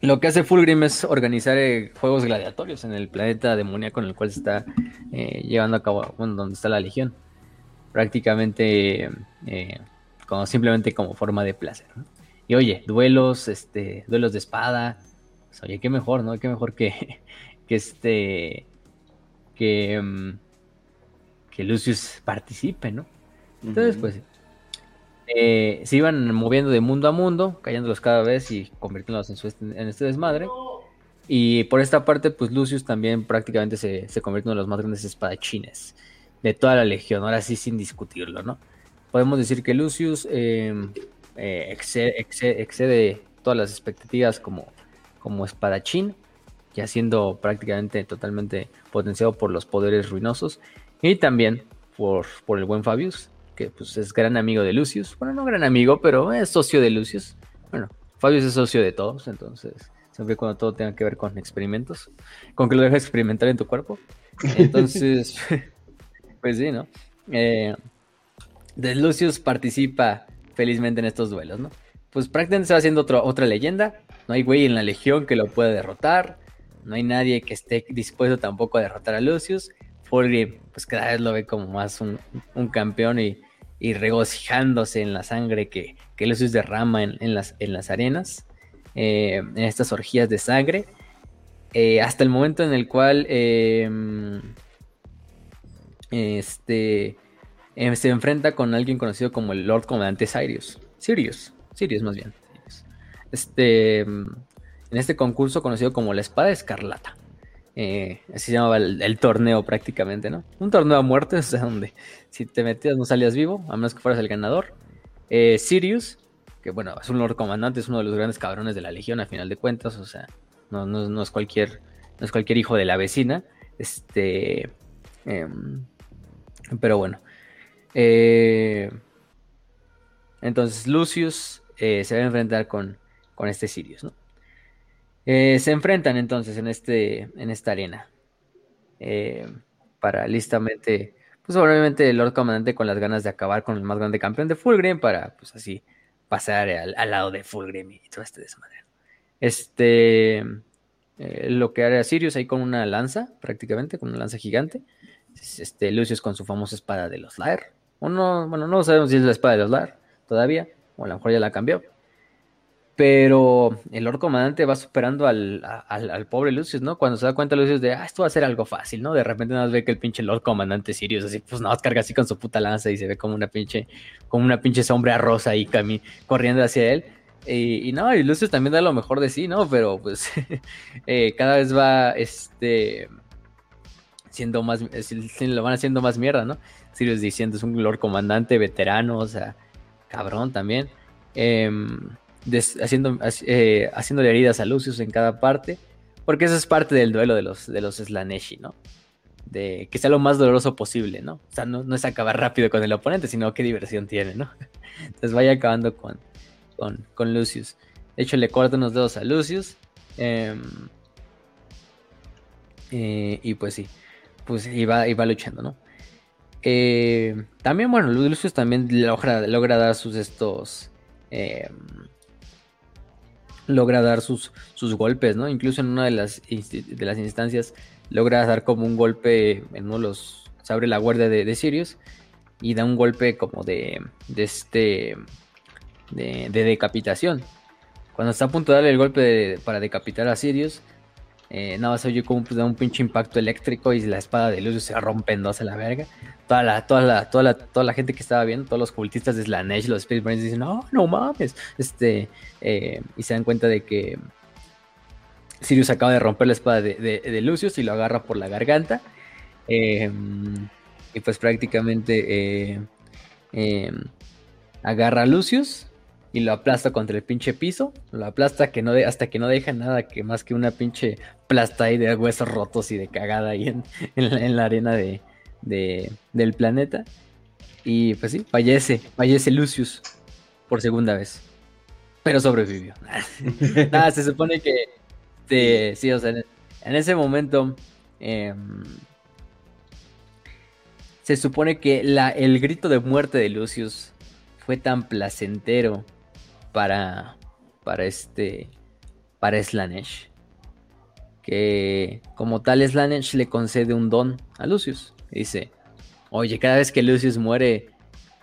lo que hace Fulgrim es organizar eh, juegos gladiatorios en el planeta demoníaco en el cual se está eh, llevando a cabo, bueno, donde está la legión. Prácticamente eh, como, simplemente como forma de placer. Y oye, duelos, este, duelos de espada. Pues, oye, qué mejor, ¿no? Qué mejor que, que este, que, mm, que Lucius participe, ¿no? Entonces, pues eh, se iban moviendo de mundo a mundo, cayéndolos cada vez y convirtiéndolos en, en este desmadre. Y por esta parte, pues Lucius también prácticamente se, se convierte en uno de los más grandes espadachines de toda la legión, ahora sí sin discutirlo, ¿no? Podemos decir que Lucius em, eh, excede, todas las expectativas como, como espadachín, ya siendo prácticamente totalmente potenciado por los poderes ruinosos y también por, por el buen Fabius, que pues es gran amigo de Lucius. Bueno, no gran amigo, pero es socio de Lucius. Bueno, Fabius es socio de todos, entonces siempre cuando todo tenga que ver con experimentos, con que lo dejes experimentar en tu cuerpo. Entonces, pues sí, ¿no? Eh, de Lucius participa felizmente en estos duelos, ¿no? Pues prácticamente se va haciendo otra leyenda. No hay güey en la legión que lo pueda derrotar. No hay nadie que esté dispuesto tampoco a derrotar a Lucius. Fulgrim, pues cada vez lo ve como más un, campeón y, regocijándose en la sangre que, que Lucius derrama en, las, en las arenas, eh, en estas orgías de sangre, eh, hasta el momento en el cual em, este, em, se enfrenta con alguien conocido como el Lord Comandante Sirius. Sirius, Sirius más bien. Este, em, en este concurso conocido como la Espada Escarlata. Eh, así se llamaba el, torneo prácticamente, ¿no? Un torneo a muerte, o sea, donde si te metías no salías vivo, a menos que fueras el ganador. Eh, Sirius, que bueno, es un Lord Comandante, es uno de los grandes cabrones de la Legión a final de cuentas, o sea, no, no, es, cualquier, no es cualquier hijo de la vecina. Este, em, pero bueno. Eh, entonces Lucius se va a enfrentar con, con este Sirius, ¿no? Eh, se enfrentan entonces en, este, en esta arena. Eh, para listamente, pues obviamente el Lord Comandante con las ganas de acabar con el más grande campeón de Fulgrim para pues así pasar al, lado de Fulgrim y todo este desmadre. Este, eh, lo que hará Sirius ahí con una lanza, prácticamente, con una lanza gigante. Este, Lucius con su famosa espada de los Lair. Uno, bueno, no sabemos si es la espada de los Lair todavía, o a lo mejor ya la cambió. Pero el Lord Comandante va superando al, pobre Lucius, ¿no? Cuando se da cuenta Lucius de, ah, esto va a ser algo fácil, ¿no? De repente nada más ve que el pinche Lord Comandante Sirius, así, pues nada más carga así con su puta lanza y se ve como una pinche, como una pinche sombra rosa ahí corriendo hacia él. Y, no, y Lucius también da lo mejor de sí, ¿no? Pero pues eh, cada vez va, este, siendo más, lo van haciendo más mierda, ¿no? Sirius diciendo, es un Lord Comandante veterano, o sea, cabrón también. Eh, haciendo, haciéndole heridas a Lucius en cada parte, porque eso es parte del duelo de los, de los Slaneshi, ¿no? De que sea lo más doloroso posible, ¿no? O sea, no, es acabar rápido con el oponente, sino qué diversión tiene, ¿no? Entonces vaya acabando con, con, Lucius. De hecho, le corta unos dedos a Lucius. Em, eh, y pues sí, pues iba, iba luchando, ¿no? Eh, también, bueno, Lucius también logra, logra dar sus estos... Em, logra dar sus, sus golpes, ¿no? Incluso en una de las, de las instancias logra dar como un golpe en uno de los... Se abre la guardia de, Sirius y da un golpe como de, de este... De, decapitación. Cuando está a punto de darle el golpe para decapitar a Sirius, nada más oye como un, un pinche impacto eléctrico y la espada de luz se rompe en dos a la verga. Toda la, toda la, toda la, toda la gente que estaba viendo, todos los cultistas de Slanesh, los Space Marines dicen, no, no mames. Este, eh, y se dan cuenta de que Sirius acaba de romper la espada de, de, Lucius y lo agarra por la garganta. Em, y pues prácticamente eh, em, agarra a Lucius y lo aplasta contra el pinche piso, lo aplasta que no hasta que no deja nada que más que una pinche plasta ahí de huesos rotos y de cagada ahí en, la, arena de, del planeta. Y pues sí, fallece, fallece Lucius por segunda vez. Pero sobrevivió. Nada, se supone que sí, o sea, en, ese momento em, se supone que la, el grito de muerte de Lucius fue tan placentero para, para este, para Slanesh. Que como tal Slanesh le concede un don a Lucius. dice, oye, cada vez que Lucius muere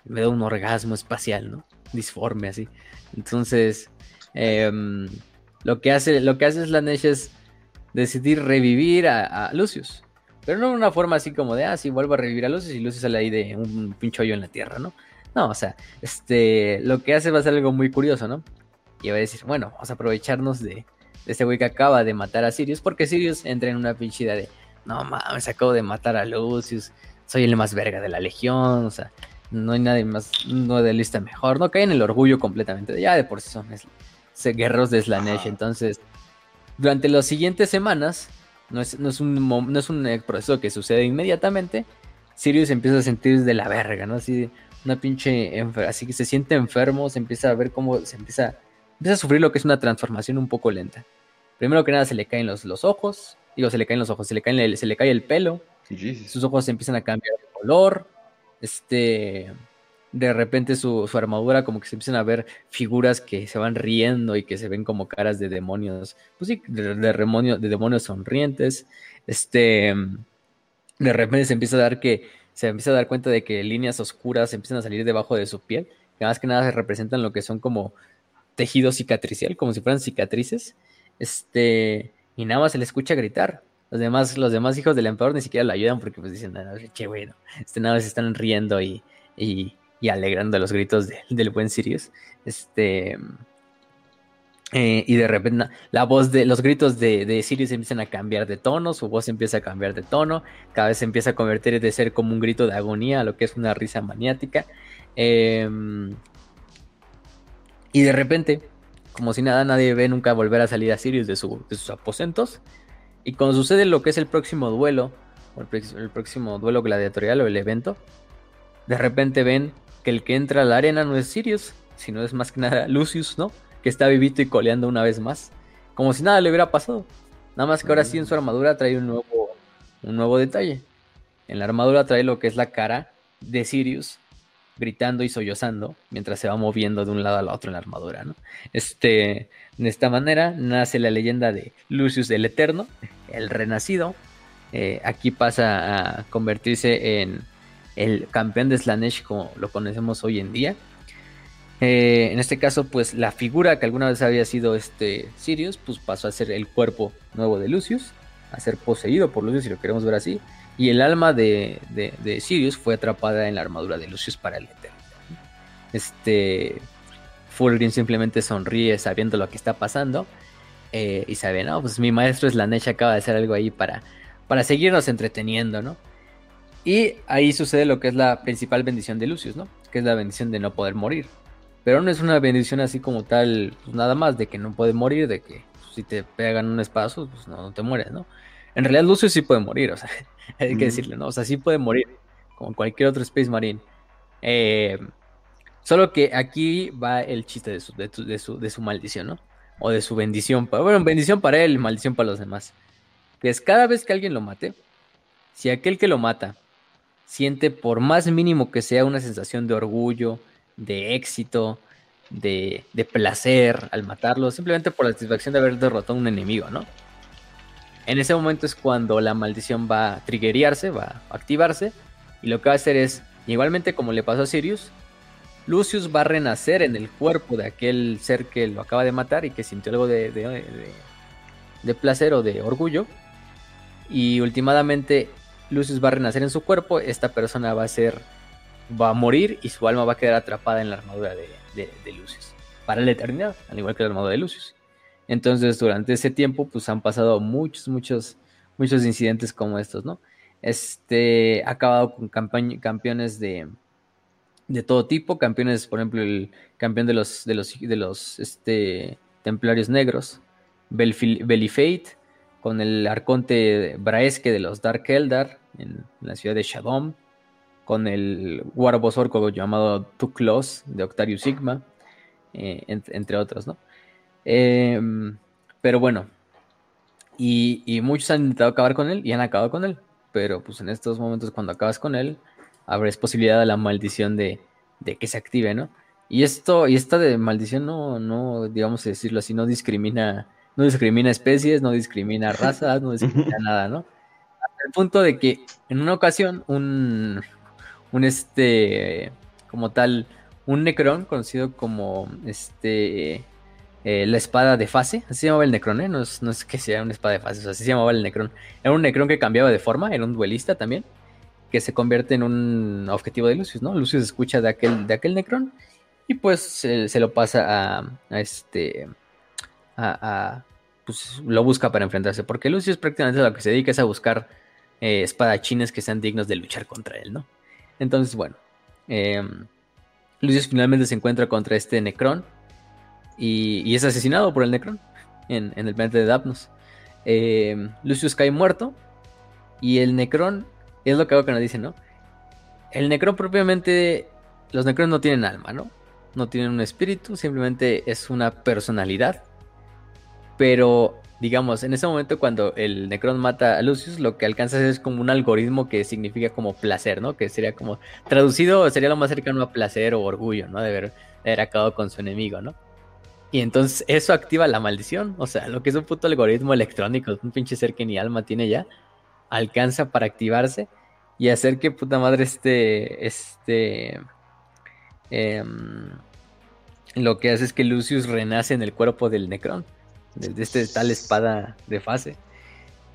me da un orgasmo espacial, ¿no? Disforme así. Entonces, em, lo, que hace, lo que hace Slanesh es decidir revivir a, Lucius. Pero no de una forma así como de, ah, sí, vuelvo a revivir a Lucius y Lucius sale ahí de un pincho hoyo en la tierra, ¿no? No, o sea, este, lo que hace va a ser algo muy curioso, ¿no? Y va a decir, bueno, vamos a aprovecharnos de, de este güey que acaba de matar a Sirius, porque Sirius entra en una pinchida de, no mames, acabo de matar a Lucius, soy el más verga de la legión, o sea, no hay nadie más, no de lista mejor, no cae en el orgullo completamente, ya de por sí son guerreros de Slanesh, entonces, durante las siguientes semanas, no es, no es, un, no es un proceso que sucede inmediatamente, Sirius empieza a sentir de la verga, ¿no? Así, una pinche, así que se siente enfermo, se empieza a ver cómo se empieza empieza a sufrir lo que es una transformación un poco lenta. Primero que nada se le caen los, los ojos, digo, se le caen los ojos, se le, caen se le cae el pelo, sus ojos se empiezan a cambiar de color, este, de repente su, armadura como que se empiezan a ver figuras que se van riendo y que se ven como caras de demonios, pues sí, de, de, de demonios sonrientes, este, de repente se empieza a dar que, se empieza a dar cuenta de que líneas oscuras empiezan a salir debajo de su piel, que más que nada se representan lo que son como tejido cicatricial, como si fueran cicatrices. Este, y nada más se le escucha gritar. Los demás, los demás hijos del emperador ni siquiera lo ayudan porque pues dicen, no, qué bueno, este nada más están riendo y, y, alegrando los gritos del buen Sirius. Este, eh, y de repente la voz de los gritos de, de, Sirius empiezan a cambiar de tono, su voz empieza a cambiar de tono, cada vez se empieza a convertir de ser como un grito de agonía a lo que es una risa maniática. Eh, y de repente, como si nada, nadie ve nunca volver a salir a Sirius de, sus aposentos. Y cuando sucede lo que es el próximo duelo, o el, próximo duelo gladiatorial o el evento, de repente ven que el que entra a la arena no es Sirius, sino es más que nada Lucius, ¿no? Que está vivito y coleando una vez más. Como si nada le hubiera pasado. Nada más que ahora sí en su armadura trae un nuevo, un nuevo detalle. En la armadura trae lo que es la cara de Sirius gritando y sollozando mientras se va moviendo de un lado al otro en la armadura. Este, de esta manera nace la leyenda de Lucius el Eterno, el Renacido. Eh, aquí pasa a convertirse en el campeón de Slanesh como lo conocemos hoy en día. Eh, en este caso, pues la figura que alguna vez había sido este Sirius, pues pasó a ser el cuerpo nuevo de Lucius, a ser poseído por Lucius, si lo queremos ver así. Y el alma de, Sirius fue atrapada en la armadura de Lucius para el Eterno. Este. Fulgrim simplemente sonríe sabiendo lo que está pasando. Eh, y sabe, no, pues mi maestro Slanesh acaba de hacer algo ahí para, para seguirnos entreteniendo, ¿no? Y ahí sucede lo que es la principal bendición de Lucius, ¿no? Que es la bendición de no poder morir. Pero no es una bendición así como tal, pues nada más de que no puede morir, de que pues, si te pegan un espacio, pues no, no te mueres, ¿no? En realidad Lucius sí puede morir, o sea, hay que decirle, ¿no? O sea, sí puede morir, como cualquier otro Space Marine. Eh, solo que aquí va el chiste de su, de, su, de su maldición, ¿no? O de su bendición. Bueno, bendición para él, maldición para los demás. Que es cada vez que alguien lo mate, si aquel que lo mata siente por más mínimo que sea una sensación de orgullo, de éxito, de, de placer al matarlo, simplemente por la satisfacción de haber derrotado a un enemigo, ¿no? En ese momento es cuando la maldición va a triggerearse, va a activarse. Y lo que va a hacer es, igualmente como le pasó a Sirius, Lucius va a renacer en el cuerpo de aquel ser que lo acaba de matar y que sintió algo de, de, placer o de orgullo. Y últimamente Lucius va a renacer en su cuerpo, esta persona va a ser, va a morir y su alma va a quedar atrapada en la armadura de, de Lucius. Para la eternidad, al igual que la armadura de Lucius. Entonces, durante ese tiempo, pues han pasado muchos, muchos, muchos incidentes como estos, ¿no? Este ha acabado con campeones de, de todo tipo, campeones, por ejemplo, el campeón de los, de los, de los este, templarios negros, Belifate, con el arconte Braesque de los Dark Eldar en la ciudad de Shadom, con el Warboss orco llamado Tuklos de Octarius Sigma, eh, entre otros, ¿no? Em, pero bueno, y, muchos han intentado acabar con él y han acabado con él. Pero pues en estos momentos cuando acabas con él, abres posibilidad de la maldición de, que se active, ¿no? Y esto, y esta de maldición no, no, digamos decirlo así, no discrimina no discrimina especies, no discrimina razas, no discrimina nada, ¿no? Hasta el punto de que en una ocasión un, un este, como tal, un Necron, conocido como este, eh, la espada de fase, así se llamaba el Necron, ¿eh? no, es, no es que sea una espada de fase, así se llamaba el Necron. Era un Necron que cambiaba de forma, era un duelista también, que se convierte en un objetivo de Lucius, ¿no? Lucius escucha de aquel, de aquel Necron y pues se, lo pasa a, este, a, pues lo busca para enfrentarse, porque Lucius prácticamente lo que se dedica es a buscar eh, espadachines que sean dignos de luchar contra él, ¿no? Entonces, bueno, em, Lucius finalmente se encuentra contra este Necron y, es asesinado por el Necron en, el planeta de Dapnos. Em, Lucius cae muerto y el Necron, es lo que hago que nos dice, ¿no? El Necron propiamente, los Necron no tienen alma, ¿no? No tienen un espíritu, simplemente es una personalidad. Pero digamos, en ese momento cuando el Necron mata a Lucius, lo que alcanza es como un algoritmo que significa como placer, ¿no? Que sería como, traducido, sería lo más cercano a placer o orgullo, ¿no? De haber, acabado con su enemigo, ¿no? Y entonces eso activa la maldición, o sea, lo que es un puto algoritmo electrónico, un pinche ser que ni alma tiene ya, alcanza para activarse y hacer que puta madre este, este, em, lo que hace es que Lucius renace en el cuerpo del Necron de, este tal espada de fase.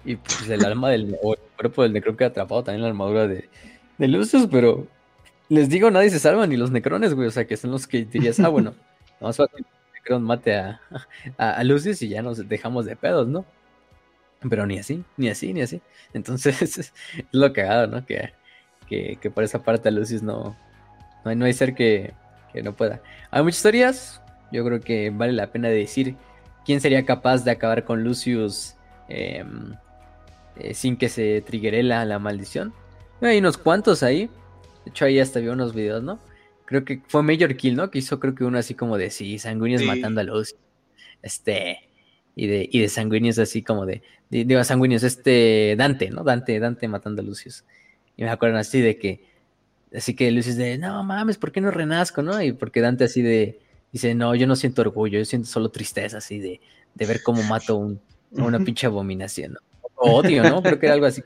Y pues el alma del cuerpo del necrón queda atrapado también la armadura de, de Lucius, pero les digo, nadie se salva, ni los necrones, güey. O sea, que son los que dirías, ah, bueno, vamos a que el necrón mate a, a, Lucius y ya nos dejamos de pedos, ¿no? Pero ni así, ni así, ni así. Entonces, es lo cagado, ¿no? Que, que, que por esa parte a Lucius no, no hay, no hay ser que, que no pueda. Hay muchas historias, yo creo que vale la pena decir ¿Quién sería capaz de acabar con Lucius em, eh, sin que se triggere la, maldición? Hay unos cuantos ahí. De hecho, ahí hasta vi unos videos, ¿no? Creo que fue Major Kill, ¿no? Que hizo creo que uno así como de sí, sanguíneos matando a Lucius. Este. Y de, y de sanguíneos así como de. Digo, sanguíneos, este. Dante, ¿no? Dante, Dante matando a Lucius. Y me acuerdo así de que. Así que Lucius de, no mames, ¿por qué no renazco, no? Y porque Dante así de Dice, no, yo no siento orgullo, yo siento solo tristeza así de, de ver cómo mato un, una pinche abominación. odio, ¿no? Creo que era algo así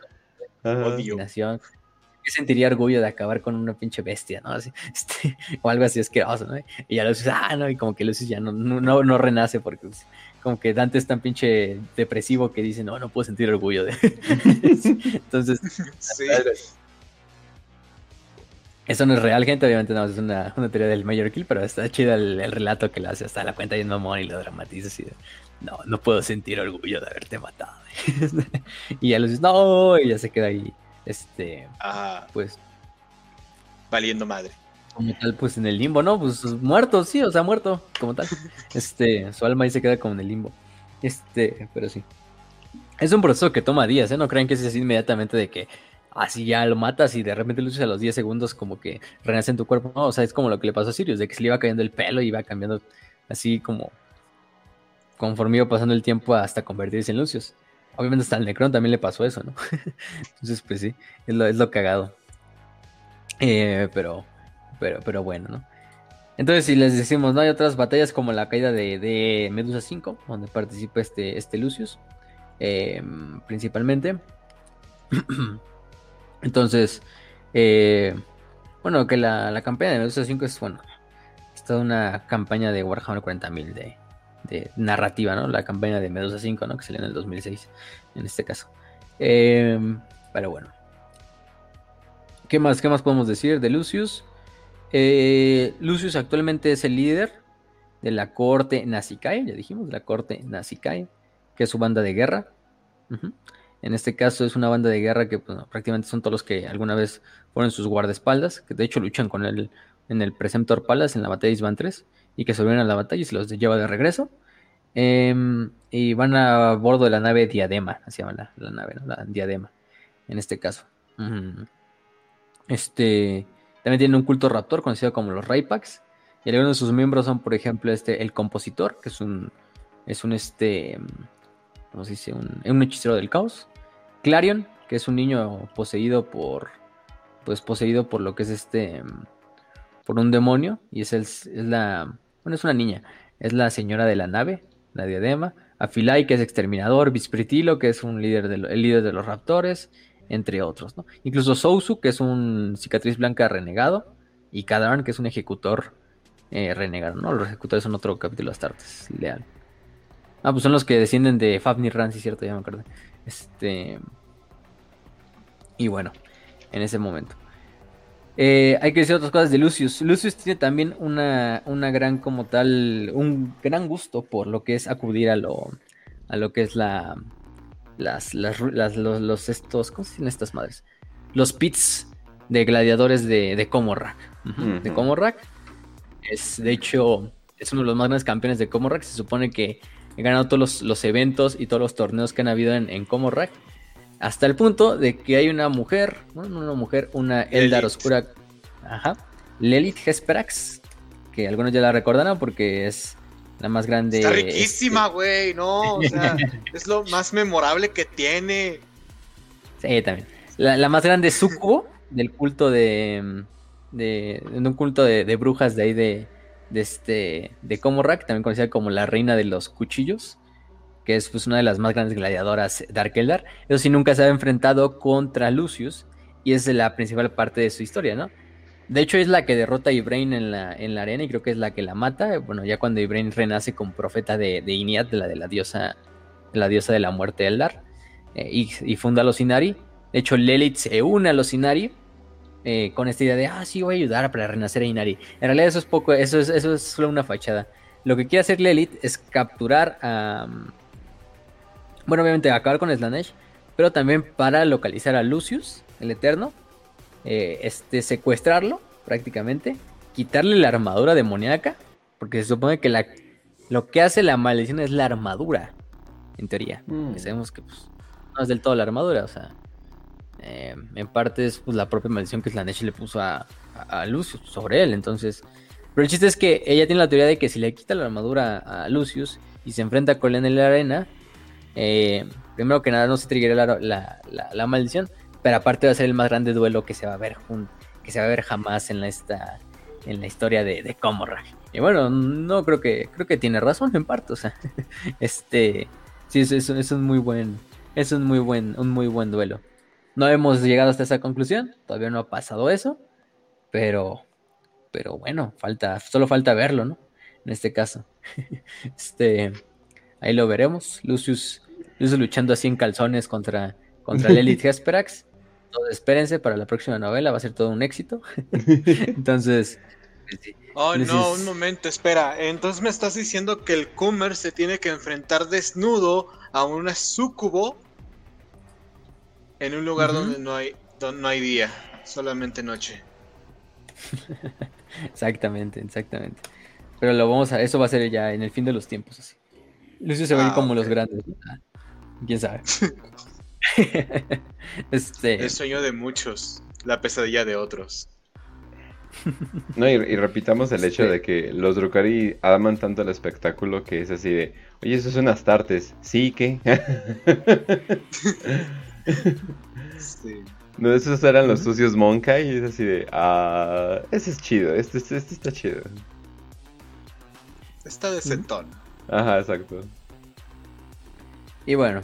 como abominación. Yo sentiría orgullo de acabar con una pinche bestia, ¿no? Así, este, o algo así asqueroso, ¿no? Y ya Lucius, ah, no, y como que Lucius ya no, no, no renace porque pues, como que Dante es tan pinche depresivo que dice, no, no puedo sentir orgullo de... Entonces, sí. Eso no es real, gente. Obviamente no es una, teoría del Mayor Kill, pero está chido el, relato que le hace hasta la cuenta y un mamón y lo dramatiza así. no, no puedo sentir orgullo de haberte matado. y ya lo dices, no, y ya se queda ahí. Este, pues. Valiendo madre. Como tal, pues en el limbo, ¿no? Pues muerto, sí, o sea, muerto, como tal. Este, su alma ahí se queda como en el limbo. Este, pero sí. Es un proceso que toma días, ¿eh? No crean que es así inmediatamente de que así ya lo matas y de repente luces a los 10 segundos como que renace en tu cuerpo. No, o sea, es como lo que le pasó a Sirius, de que se le iba cayendo el pelo y iba cambiando así como conforme iba pasando el tiempo hasta convertirse en Lucius. Obviamente hasta el Necron también le pasó eso, ¿no? Entonces, pues sí, es lo, es lo cagado. Eh, pero, pero, pero bueno, ¿no? Entonces, si les decimos, no hay otras batallas como la caída de, Medusa 5, donde participa este, este Lucius, eh, principalmente. Entonces, eh, bueno, que la, campaña de Medusa 5 es, bueno, es toda una campaña de Warhammer 40.000 de, de narrativa, ¿no? La campaña de Medusa 5, ¿no? Que salió en el 2006, en este caso. Em, pero bueno. ¿Qué más, ¿Qué más podemos decir de Lucius? Eh, Lucius actualmente es el líder de la corte Nazikai, ya dijimos, la corte Nazikai, que es su banda de guerra. En este caso es una banda de guerra que pues, prácticamente son todos los que alguna vez fueron sus guardaespaldas, que de hecho luchan con él en el Preceptor Palace en la batalla de Isban 3 y que sobreviven a la batalla y se los lleva de regreso. Em, y van a bordo de la nave Diadema, así llama la, nave, ¿no? La Diadema, en este caso. Este también tiene un culto raptor conocido como los Raypax. Y algunos de sus miembros son, por ejemplo, este, el compositor, que es un, es un este, ¿cómo se dice? Un, un hechicero del caos. Clarion, que es un niño poseído por, pues poseído por lo que es este, por un demonio, y es, el, es la, bueno, es una niña, es la señora de la nave, la diadema. Afilai, que es exterminador. Vispritilo, que es un líder de, el líder de los raptores, entre otros, ¿no? Incluso Sousu, que es un cicatriz blanca renegado. Y Kadarn, que es un ejecutor eh, renegado, ¿no? Los ejecutores son otro capítulo de Astartes, leal. Ah, pues son los que descienden de Fafnir Ran, sí, cierto, ya me acuerdo. Este. Y bueno, en ese momento. Eh, hay que decir otras cosas de Lucius. Lucius tiene también una, una, gran, como tal, un gran gusto por lo que es acudir a lo, a lo que es la, las, las, los, estos, ¿cómo se dicen estas madres? Los pits de gladiadores de, de Comorrak. De Comorrak. Es, de hecho, es uno de los más grandes campeones de Comorrak. Se supone que ha ganado todos los, eventos y todos los torneos que han habido en, en Comorrak. Hasta el punto de que hay una mujer, bueno, una mujer, una Eldar oscura, ajá, Lelit Hesperax, que algunos ya la recordarán porque es la más grande. Está riquísima, este, güey, no, o sea, es lo más memorable que tiene. Sí, también. La, más grande sucubo del culto de, de, un culto de, brujas de ahí de, de este, de Komorak, también conocida como la reina de los cuchillos que es pues, una de las más grandes gladiadoras Dark Eldar. Eso sí, nunca se ha enfrentado contra Lucius y es la principal parte de su historia, ¿no? De hecho, es la que derrota a Ibrain en la, en la arena y creo que es la que la mata. Bueno, ya cuando Ibrain renace como profeta de, de de la, de la diosa de la diosa de la muerte Eldar, eh, y, funda a los Inari. De hecho, Lilith se une a los Inari eh, con esta idea de, ah, sí, voy a ayudar para renacer a Inari. En realidad eso es poco, eso es, eso es solo una fachada. Lo que quiere hacer Lilith es capturar a, bueno, obviamente acabar con Slanesh, pero también para localizar a Lucius, el Eterno, eh, este, secuestrarlo prácticamente, quitarle la armadura demoníaca, porque se supone que la, lo que hace la maldición es la armadura, en teoría. Mm. sabemos que pues, no es del todo la armadura, o sea, eh, en parte es pues, la propia maldición que Slanesh le puso a, Lucius sobre él, entonces... Pero el chiste es que ella tiene la teoría de que si le quita la armadura a Lucius y se enfrenta con él en la arena, eh, primero que nada, no se triggeré la, maldición, pero aparte va a ser el más grande duelo que se va a ver que se va a ver jamás en la, esta, en la historia de, de Y bueno, no creo que creo que tiene razón en parte, o sea, este sí es, es, un muy buen es un muy buen un muy buen duelo. No hemos llegado hasta esa conclusión, todavía no ha pasado eso, pero pero bueno, falta solo falta verlo, ¿no? En este caso. Este Ahí lo veremos. Lucius, Lucius luchando así en calzones contra, contra Lilith Hesperax. Entonces, espérense para la próxima novela, va a ser todo un éxito. Entonces. Oh, no, un momento, espera. Entonces me estás diciendo que el Kummer se tiene que enfrentar desnudo a una sucubo en un lugar donde no hay donde no hay día, solamente noche. exactamente, exactamente. Pero lo vamos a, eso va a ser ya en el fin de los tiempos así. Lucio se ven ah, como los grandes. ¿Quién sabe? este... El sueño de muchos, la pesadilla de otros. No, y, repitamos el hecho de que los Drukari aman tanto el espectáculo que es así de, oye, eso son Astartes, sí, ¿qué? sí. No, esos eran los sucios Monkai y es así de, ah, ese es chido, este, este, este está chido. Está de setón. Ajá, exacto. Y bueno,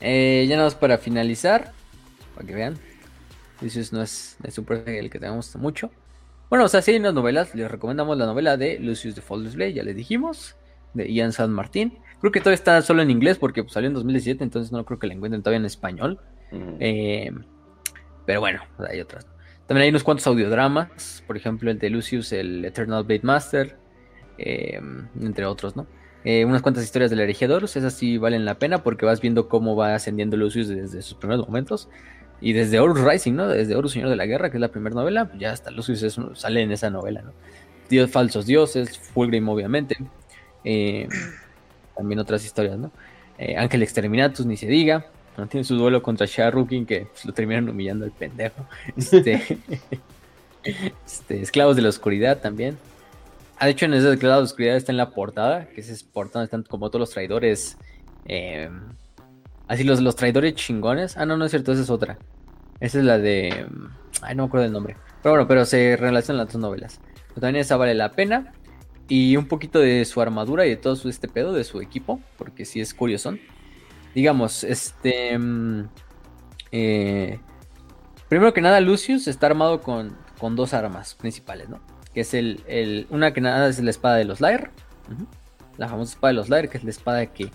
eh, ya nada más para finalizar, para que vean. Lucius no es, es un personaje el que tenemos mucho. Bueno, o sea, si hay unas novelas, les recomendamos la novela de Lucius de Falls Blade, ya les dijimos, de Ian San Martín. Creo que todavía está solo en inglés porque pues, salió en 2017, entonces no creo que la encuentren todavía en español. Eh, pero bueno, hay otras. También hay unos cuantos audiodramas, por ejemplo el de Lucius, el Eternal Blade Master, eh, entre otros, ¿no? Eh, unas cuantas historias del Eregiadorus, esas sí valen la pena porque vas viendo cómo va ascendiendo Lucius desde sus primeros momentos. Y desde Horus Rising, ¿no? Desde Horus Señor de la Guerra, que es la primera novela, ya hasta Lucius sale en esa novela, ¿no? Dios, falsos dioses, Fulgrim, obviamente. Eh, también otras historias, ¿no? Ángel Exterminatus, ni se diga. Tiene su duelo contra Sharukin, que pues, lo terminan humillando al pendejo. Este, este, Esclavos de la Oscuridad también. Ah, de hecho, en ese declarado de oscuridad está en la portada, que es portada están como todos los traidores. Eh, así, los, los traidores chingones. Ah, no, no es cierto, esa es otra. Esa es la de. Ay, no me acuerdo del nombre. Pero bueno, pero se relacionan las dos novelas. Pero también esa vale la pena. y un poquito de su armadura y de todo su, este pedo de su equipo, porque sí es curioso. Digamos, este... Mm, eh, primero que nada, Lucius está armado con, con dos armas principales, ¿no? Que es el, Una que nada es la espada de los Lair. La famosa espada de los Lair, que es la espada que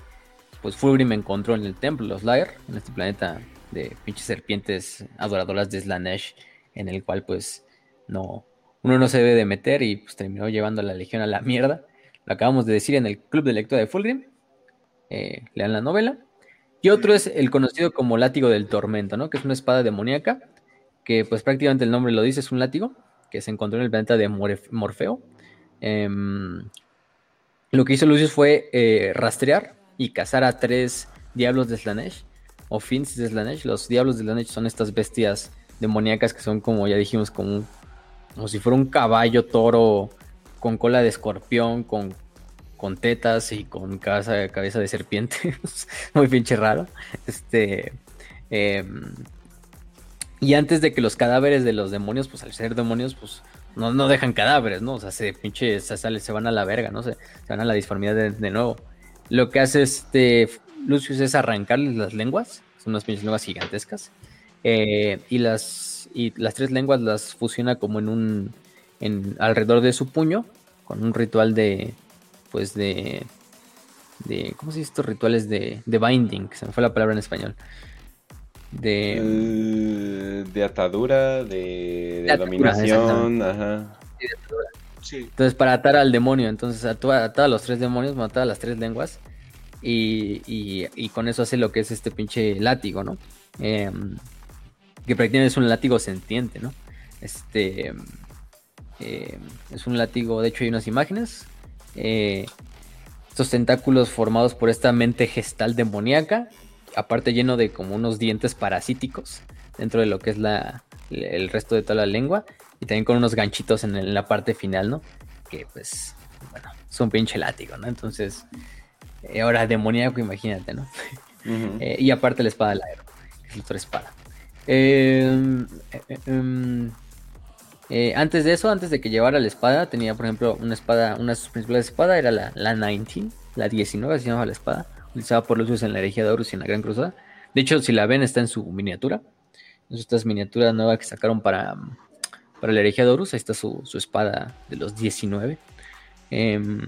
pues Fulgrim encontró en el templo de los Lair, en este planeta de pinches serpientes adoradoras de Slanesh, en el cual pues no, uno no se debe de meter y pues terminó llevando a la legión a la mierda. Lo acabamos de decir en el club de lectura de Fulgrim. Eh, lean la novela. Y otro es el conocido como látigo del tormento, ¿no? Que es una espada demoníaca, que pues prácticamente el nombre lo dice, es un látigo, que se encontró en el planeta de Morfeo. Em, lo que hizo Lucius fue eh, rastrear y cazar a tres diablos de Slanesh, o Fins de Slanesh. Los diablos de Slanesh son estas bestias demoníacas que son como ya dijimos, como, como si fuera un caballo toro con cola de escorpión, con con tetas y con cabeza, de serpiente. Muy pinche raro. Este. Em, y antes de que los cadáveres de los demonios, pues al ser demonios, pues no, no dejan cadáveres, ¿no? O sea, se pinche, se van a la verga, ¿no? Se, se van a la disformidad de, nuevo. Lo que hace este Lucius es arrancarles las lenguas, son unas pinches lenguas gigantescas. Eh, y las y las tres lenguas las fusiona como en un en alrededor de su puño con un ritual de pues de, de ¿cómo se dice estos rituales de, de binding? Se me fue la palabra en español. De, eh, de atadura, de, dominación, ajá. Entonces, para atar al demonio, entonces atar a los tres demonios, matar a las tres lenguas. Y, y, con eso hace lo que es este pinche látigo, ¿no? Em, que prácticamente es un látigo sentiente, ¿no? Este. Em, es un látigo, de hecho hay unas imágenes eh, estos tentáculos formados por esta mente gestal demoníaca, aparte lleno de como unos dientes parasíticos dentro de lo que es la, el resto de toda la lengua, y también con unos ganchitos en, la parte final, ¿no? Que pues, bueno, es un pinche látigo, ¿no? Entonces, eh, ahora demoníaco, imagínate, ¿no? Eh, y aparte la espada del aero, que es la otra espada. Eh, em, eh, antes de eso, antes de que llevara la espada, tenía, por ejemplo, una espada, una de sus principales espadas era la, la 19, la 19, así se llamaba la espada, utilizada por los en la herejía de Horus y en la Gran Cruzada. De hecho, si la ven, está en su miniatura. En estas miniaturas nuevas que sacaron para, para la herejía de Horus, ahí está su, espada de los 19. Em,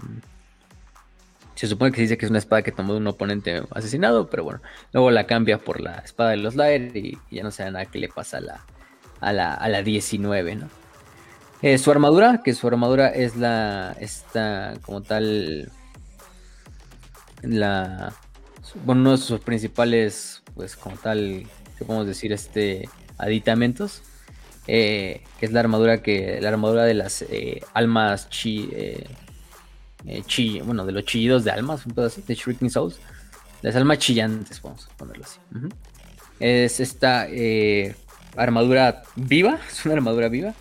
se supone que se dice que es una espada que tomó de un oponente asesinado, pero bueno, luego la cambia por la espada de los Laer y, ya no sabe nada que le pasa a la, a la, a la 19, ¿no? Eh, su armadura, que su armadura es la. Esta, como tal. La. Bueno, uno de sus principales, pues, como tal, ¿qué podemos decir? Este. Aditamentos. Eh, que es la armadura que. La armadura de las eh, almas chi. chi bueno, de los chillidos de almas, un de Shrieking Souls. Las almas chillantes, vamos a ponerlo así. Es esta armadura viva, es una armadura viva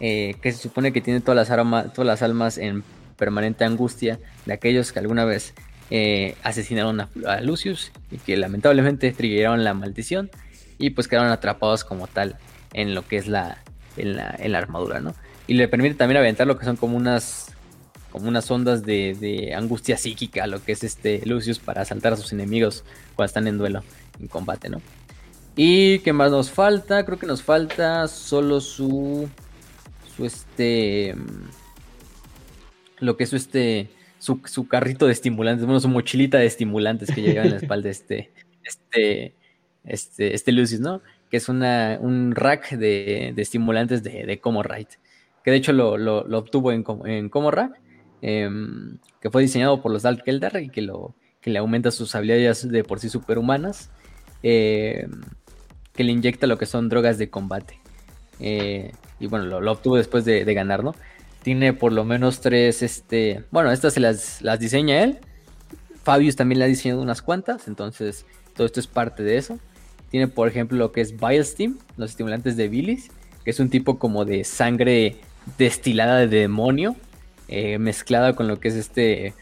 eh, que se supone que tiene todas las, todas las almas en permanente angustia de aquellos que alguna vez eh, asesinaron a, Lucius y que lamentablemente triggeraron la maldición y pues quedaron atrapados como tal en lo que es la, en la, armadura, ¿no? Y le permite también aventar lo que son como unas como unas ondas de, de, angustia psíquica, lo que es este Lucius para asaltar a sus enemigos cuando están en duelo, en combate, ¿no? Y qué más nos falta, creo que nos falta solo su este lo que es este su, su, carrito de estimulantes, bueno, su mochilita de estimulantes que lleva en la espalda este este este este Lucius, ¿no? Que es una, un rack de, de estimulantes de, de Comorite, que de hecho lo, lo, lo obtuvo en, en em, que fue diseñado por los Dalt Keldar y que, lo, que le aumenta sus habilidades de por sí superhumanas, em, que le inyecta lo que son drogas de combate. Eh, y bueno, lo, obtuvo después de, ganar, ¿no? Tiene por lo menos tres, este, bueno, estas se las, diseña él. Fabius también le ha diseñado unas cuantas, entonces todo esto es parte de eso. Tiene, por ejemplo, lo que es Steam, los estimulantes de bilis, que es un tipo como de sangre destilada de demonio, eh, mezclada con lo que es este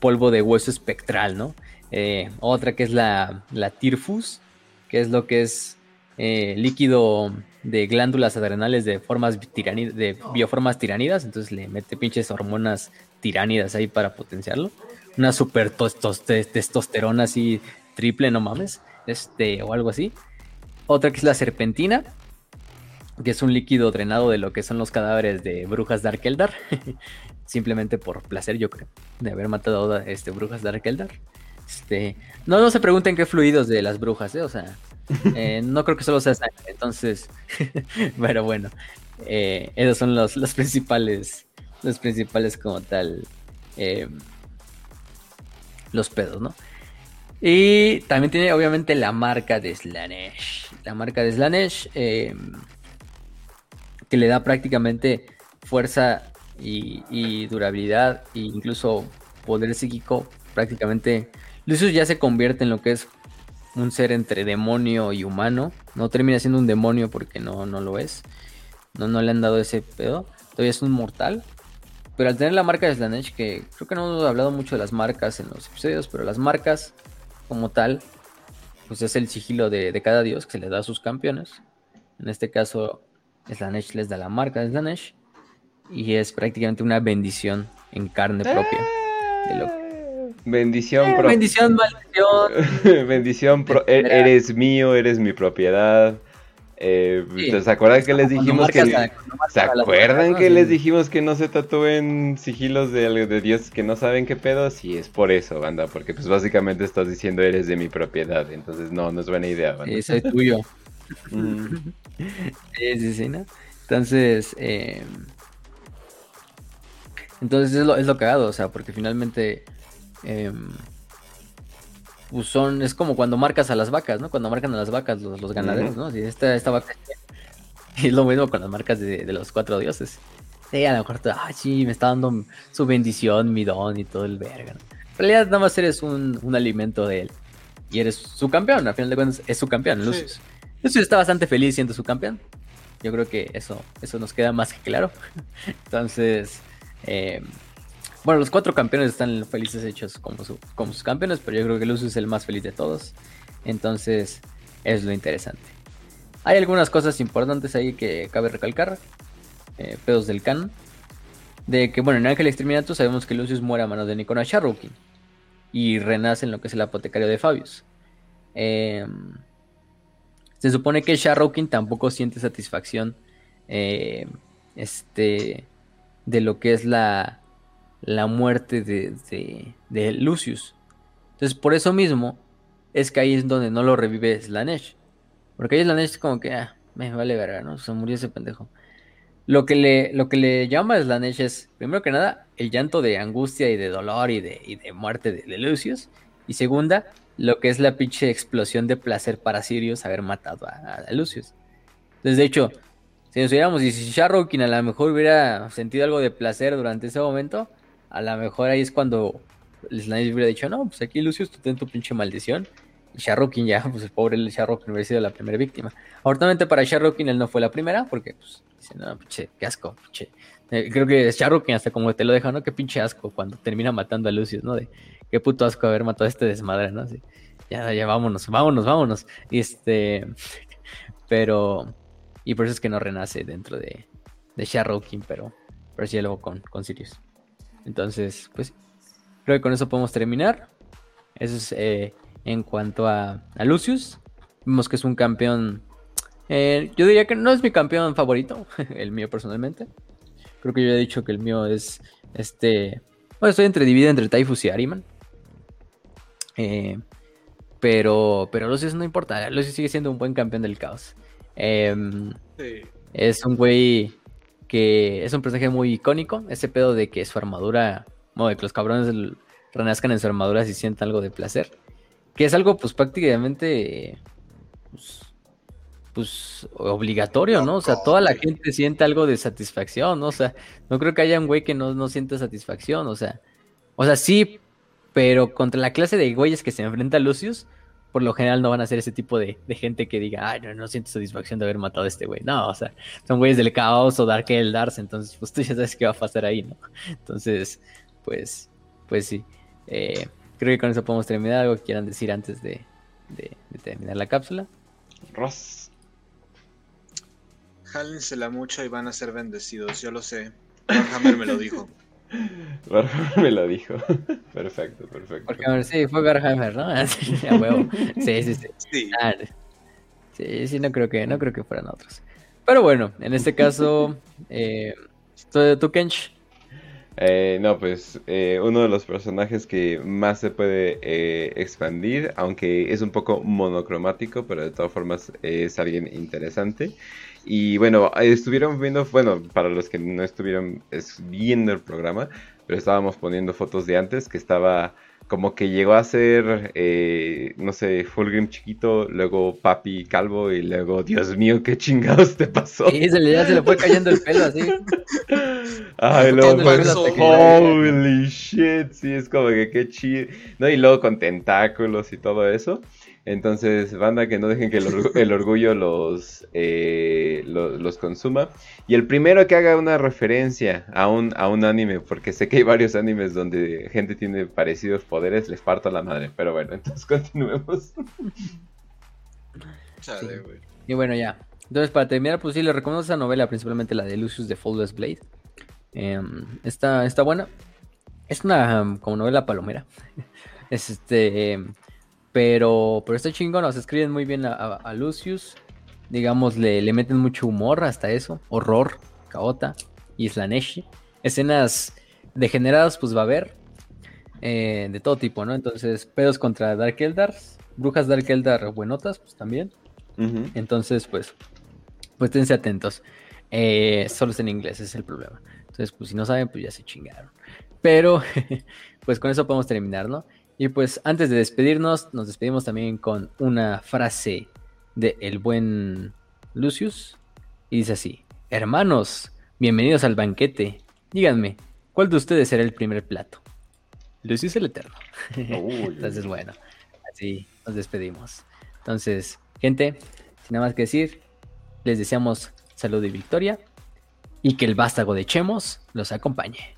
polvo de hueso espectral, ¿no? Eh, otra que es la, la Tirfus, que es lo que es eh, líquido de glándulas adrenales de formas de bioformas tiranidas, entonces le mete pinches hormonas tiránidas ahí para potenciarlo. Una super testosterona así triple, no mames. Este, o algo así. Otra que es la serpentina, que es un líquido drenado de lo que son los cadáveres de brujas Dark Eldar. Simplemente por placer, yo creo, de haber matado a este, brujas Dark Eldar. Este, no, no se pregunten qué fluidos de las brujas, ¿eh? O sea, eh, no creo que solo sea sangre. Entonces, pero bueno, eh, esos son los, los, principales, los principales como tal, eh, los pedos, ¿no? Y también tiene obviamente la marca de Slanesh. La marca de Slanesh que le da prácticamente fuerza y, y, durabilidad e incluso poder psíquico prácticamente Lucius ya se convierte en lo que es un ser entre demonio y humano. No termina siendo un demonio porque no, no lo es. No, no le han dado ese pedo. Todavía es un mortal. Pero al tener la marca de Slanesh, que creo que no hemos hablado mucho de las marcas en los episodios, pero las marcas como tal, pues es el sigilo de, cada dios que se le da a sus campeones. En este caso, Slanesh les da la marca de Slanesh. Y es prácticamente una bendición en carne propia. De Bendición, eh, bendición, maldición. bendición, e-, eres mío, eres mi propiedad. Eh, ¿Se acuerdan que les dijimos que ¿Se acuerdan que les dijimos que no se tatúen sigilos de, de Dios que no saben qué pedo? Sí, es por eso, banda, porque pues básicamente estás diciendo eres de mi propiedad, entonces no, no es buena idea, banda. Es tuyo. sí, sí, sí, ¿no? Entonces, eh... entonces es lo, es lo cagado, o sea, porque finalmente Em, pues son, es como cuando marcas a las vacas, ¿no? Cuando marcan a las vacas los, ganaderos, ¿no? Si esta, esta vaca es lo mismo con las marcas de, los cuatro dioses. Sí, a lo mejor, ah, sí, me está dando su bendición, mi don y todo el verga. En realidad, nada más eres un, alimento de él. Y eres su campeón, al final de cuentas, es su campeón, Lucius. Lucius está bastante feliz siendo su campeón. Yo creo que eso, eso nos queda más que claro. Entonces, eh, bueno, los cuatro campeones están felices hechos como, sus campeones, pero yo creo que Lucius es el más feliz de todos. Entonces, es lo interesante. Hay algunas cosas importantes ahí que cabe recalcar. Eh, pedos del canon. De que, bueno, en Ángel Exterminatus sabemos que Lucius muere a manos de Nicona Sharrokin. Y renace en lo que es el apotecario de Fabius. Em, se supone que Sharrokin tampoco siente satisfacción eh, este, de lo que es la, la muerte de, de, Lucius. Entonces, por eso mismo, es que ahí es donde no lo revive Slanesh. Porque ahí Slanesh es como que, ah, me vale verga, ¿no? Se murió ese pendejo. Lo que le, lo que le llama Slanesh es, primero que nada, el llanto de angustia y de dolor y de, y de muerte de, Lucius. Y segunda, lo que es la pinche explosión de placer para Sirius haber matado a, Lucius. Entonces, de hecho, si nos hubiéramos, y si Sharrokin a lo mejor hubiera sentido algo de placer durante ese momento, a lo mejor ahí es cuando Slanesh hubiera dicho, no, pues aquí Lucius, tú ten tu pinche maldición. Y Sharrokin ya, pues el pobre Sharrokin hubiera sido la primera víctima. Afortunadamente para Sharrokin él no fue la primera, porque pues dice, no, pinche, qué asco, pinche. Eh, creo que Sharrokin hasta como te lo deja, ¿no? Qué pinche asco cuando termina matando a Lucius, ¿no? De qué puto asco haber matado a este desmadre, ¿no? Así, ya, ya, vámonos, vámonos, vámonos. Y este, pero, y por eso es que no renace dentro de, de Sharrokin, pero, pero sí luego con, con Sirius. Entonces, pues creo que con eso podemos terminar. Eso es eh, en cuanto a, Lucius. Vemos que es un campeón. Eh, yo diría que no es mi campeón favorito, el mío personalmente. Creo que yo he dicho que el mío es este. Bueno, estoy entre dividido entre Typhus y Ariman. Eh, pero, pero Lucius no importa. Lucius sigue siendo un buen campeón del caos. Em, es un güey que es un personaje muy icónico, ese pedo de que su armadura, bueno, de que los cabrones renazcan en su armadura si sientan algo de placer, que es algo pues prácticamente pues, pues obligatorio, ¿no? O sea, toda la gente siente algo de satisfacción, ¿no? O sea, no creo que haya un güey que no, no sienta satisfacción, o sea, o sea, sí, pero contra la clase de güeyes que se enfrenta a Lucius, por lo general no van a ser ese tipo de, gente que diga, ay, no, no siento satisfacción de haber matado a este güey. No, o sea, son güeyes del caos o Dark Eldars, entonces pues tú ya sabes qué va a pasar ahí, ¿no? Entonces, pues, pues sí. Eh, creo que con eso podemos terminar. ¿Algo que quieran decir antes de, terminar la cápsula? Ross. Jálensela mucho y van a ser bendecidos, yo lo sé. Hammer me lo dijo. Warhammer me lo dijo. perfecto, perfecto. Porque, sí, fue Warhammer, ¿no? Sí, a huevo. Sí, sí, sí. Sí. Ah, sí, sí, no creo que, no creo que fueran otros. Pero bueno, en este caso, eh, ¿tú, Kench? Eh, no, pues eh, uno de los personajes que más se puede eh, expandir, aunque es un poco monocromático, pero de todas formas es alguien interesante. Y bueno, estuvieron viendo, bueno, para los que no estuvieron viendo el programa, pero estábamos poniendo fotos de antes, que estaba como que llegó a ser, eh, no sé, Fulgrim chiquito, luego Papi calvo y luego, Dios mío, qué chingados te pasó. Sí, se le, ya se le fue cayendo el pelo así. Ay, luego holy shit, sí, es como que qué chido. No, y luego con tentáculos y todo eso. Entonces, banda, que no dejen que el, orgullo los, eh, los, consuma. Y el primero que haga una referencia a un, a un anime, porque sé que hay varios animes donde gente tiene parecidos poderes, les parto la madre. Pero bueno, entonces continuemos. Y bueno, ya. Entonces, para terminar, pues sí, les recomiendo esa novela, principalmente la de Lucius de Foldless Blade. Em, está, está buena. Es una como novela palomera. este. Pero, pero está chingón, nos escriben muy bien a, Lucius. Digamos, le, le, meten mucho humor hasta eso. Horror, caota y slaneshi. Escenas degeneradas, pues va a haber. Eh, de todo tipo, ¿no? Entonces, pedos contra Dark Eldars. Brujas Dark Eldar buenotas, pues también. Entonces, pues, pues tense atentos. Eh, solo es en inglés, ese es el problema. Entonces, pues si no saben, pues ya se chingaron. Pero, pues con eso podemos terminar, ¿no? Y pues antes de despedirnos, nos despedimos también con una frase de el buen Lucius. Y dice así, hermanos, bienvenidos al banquete. Díganme, ¿cuál de ustedes será el primer plato? Lucius el Eterno. Entonces, bueno, así nos despedimos. Entonces, gente, sin nada más que decir, les deseamos salud y victoria y que el vástago de Chemos los acompañe.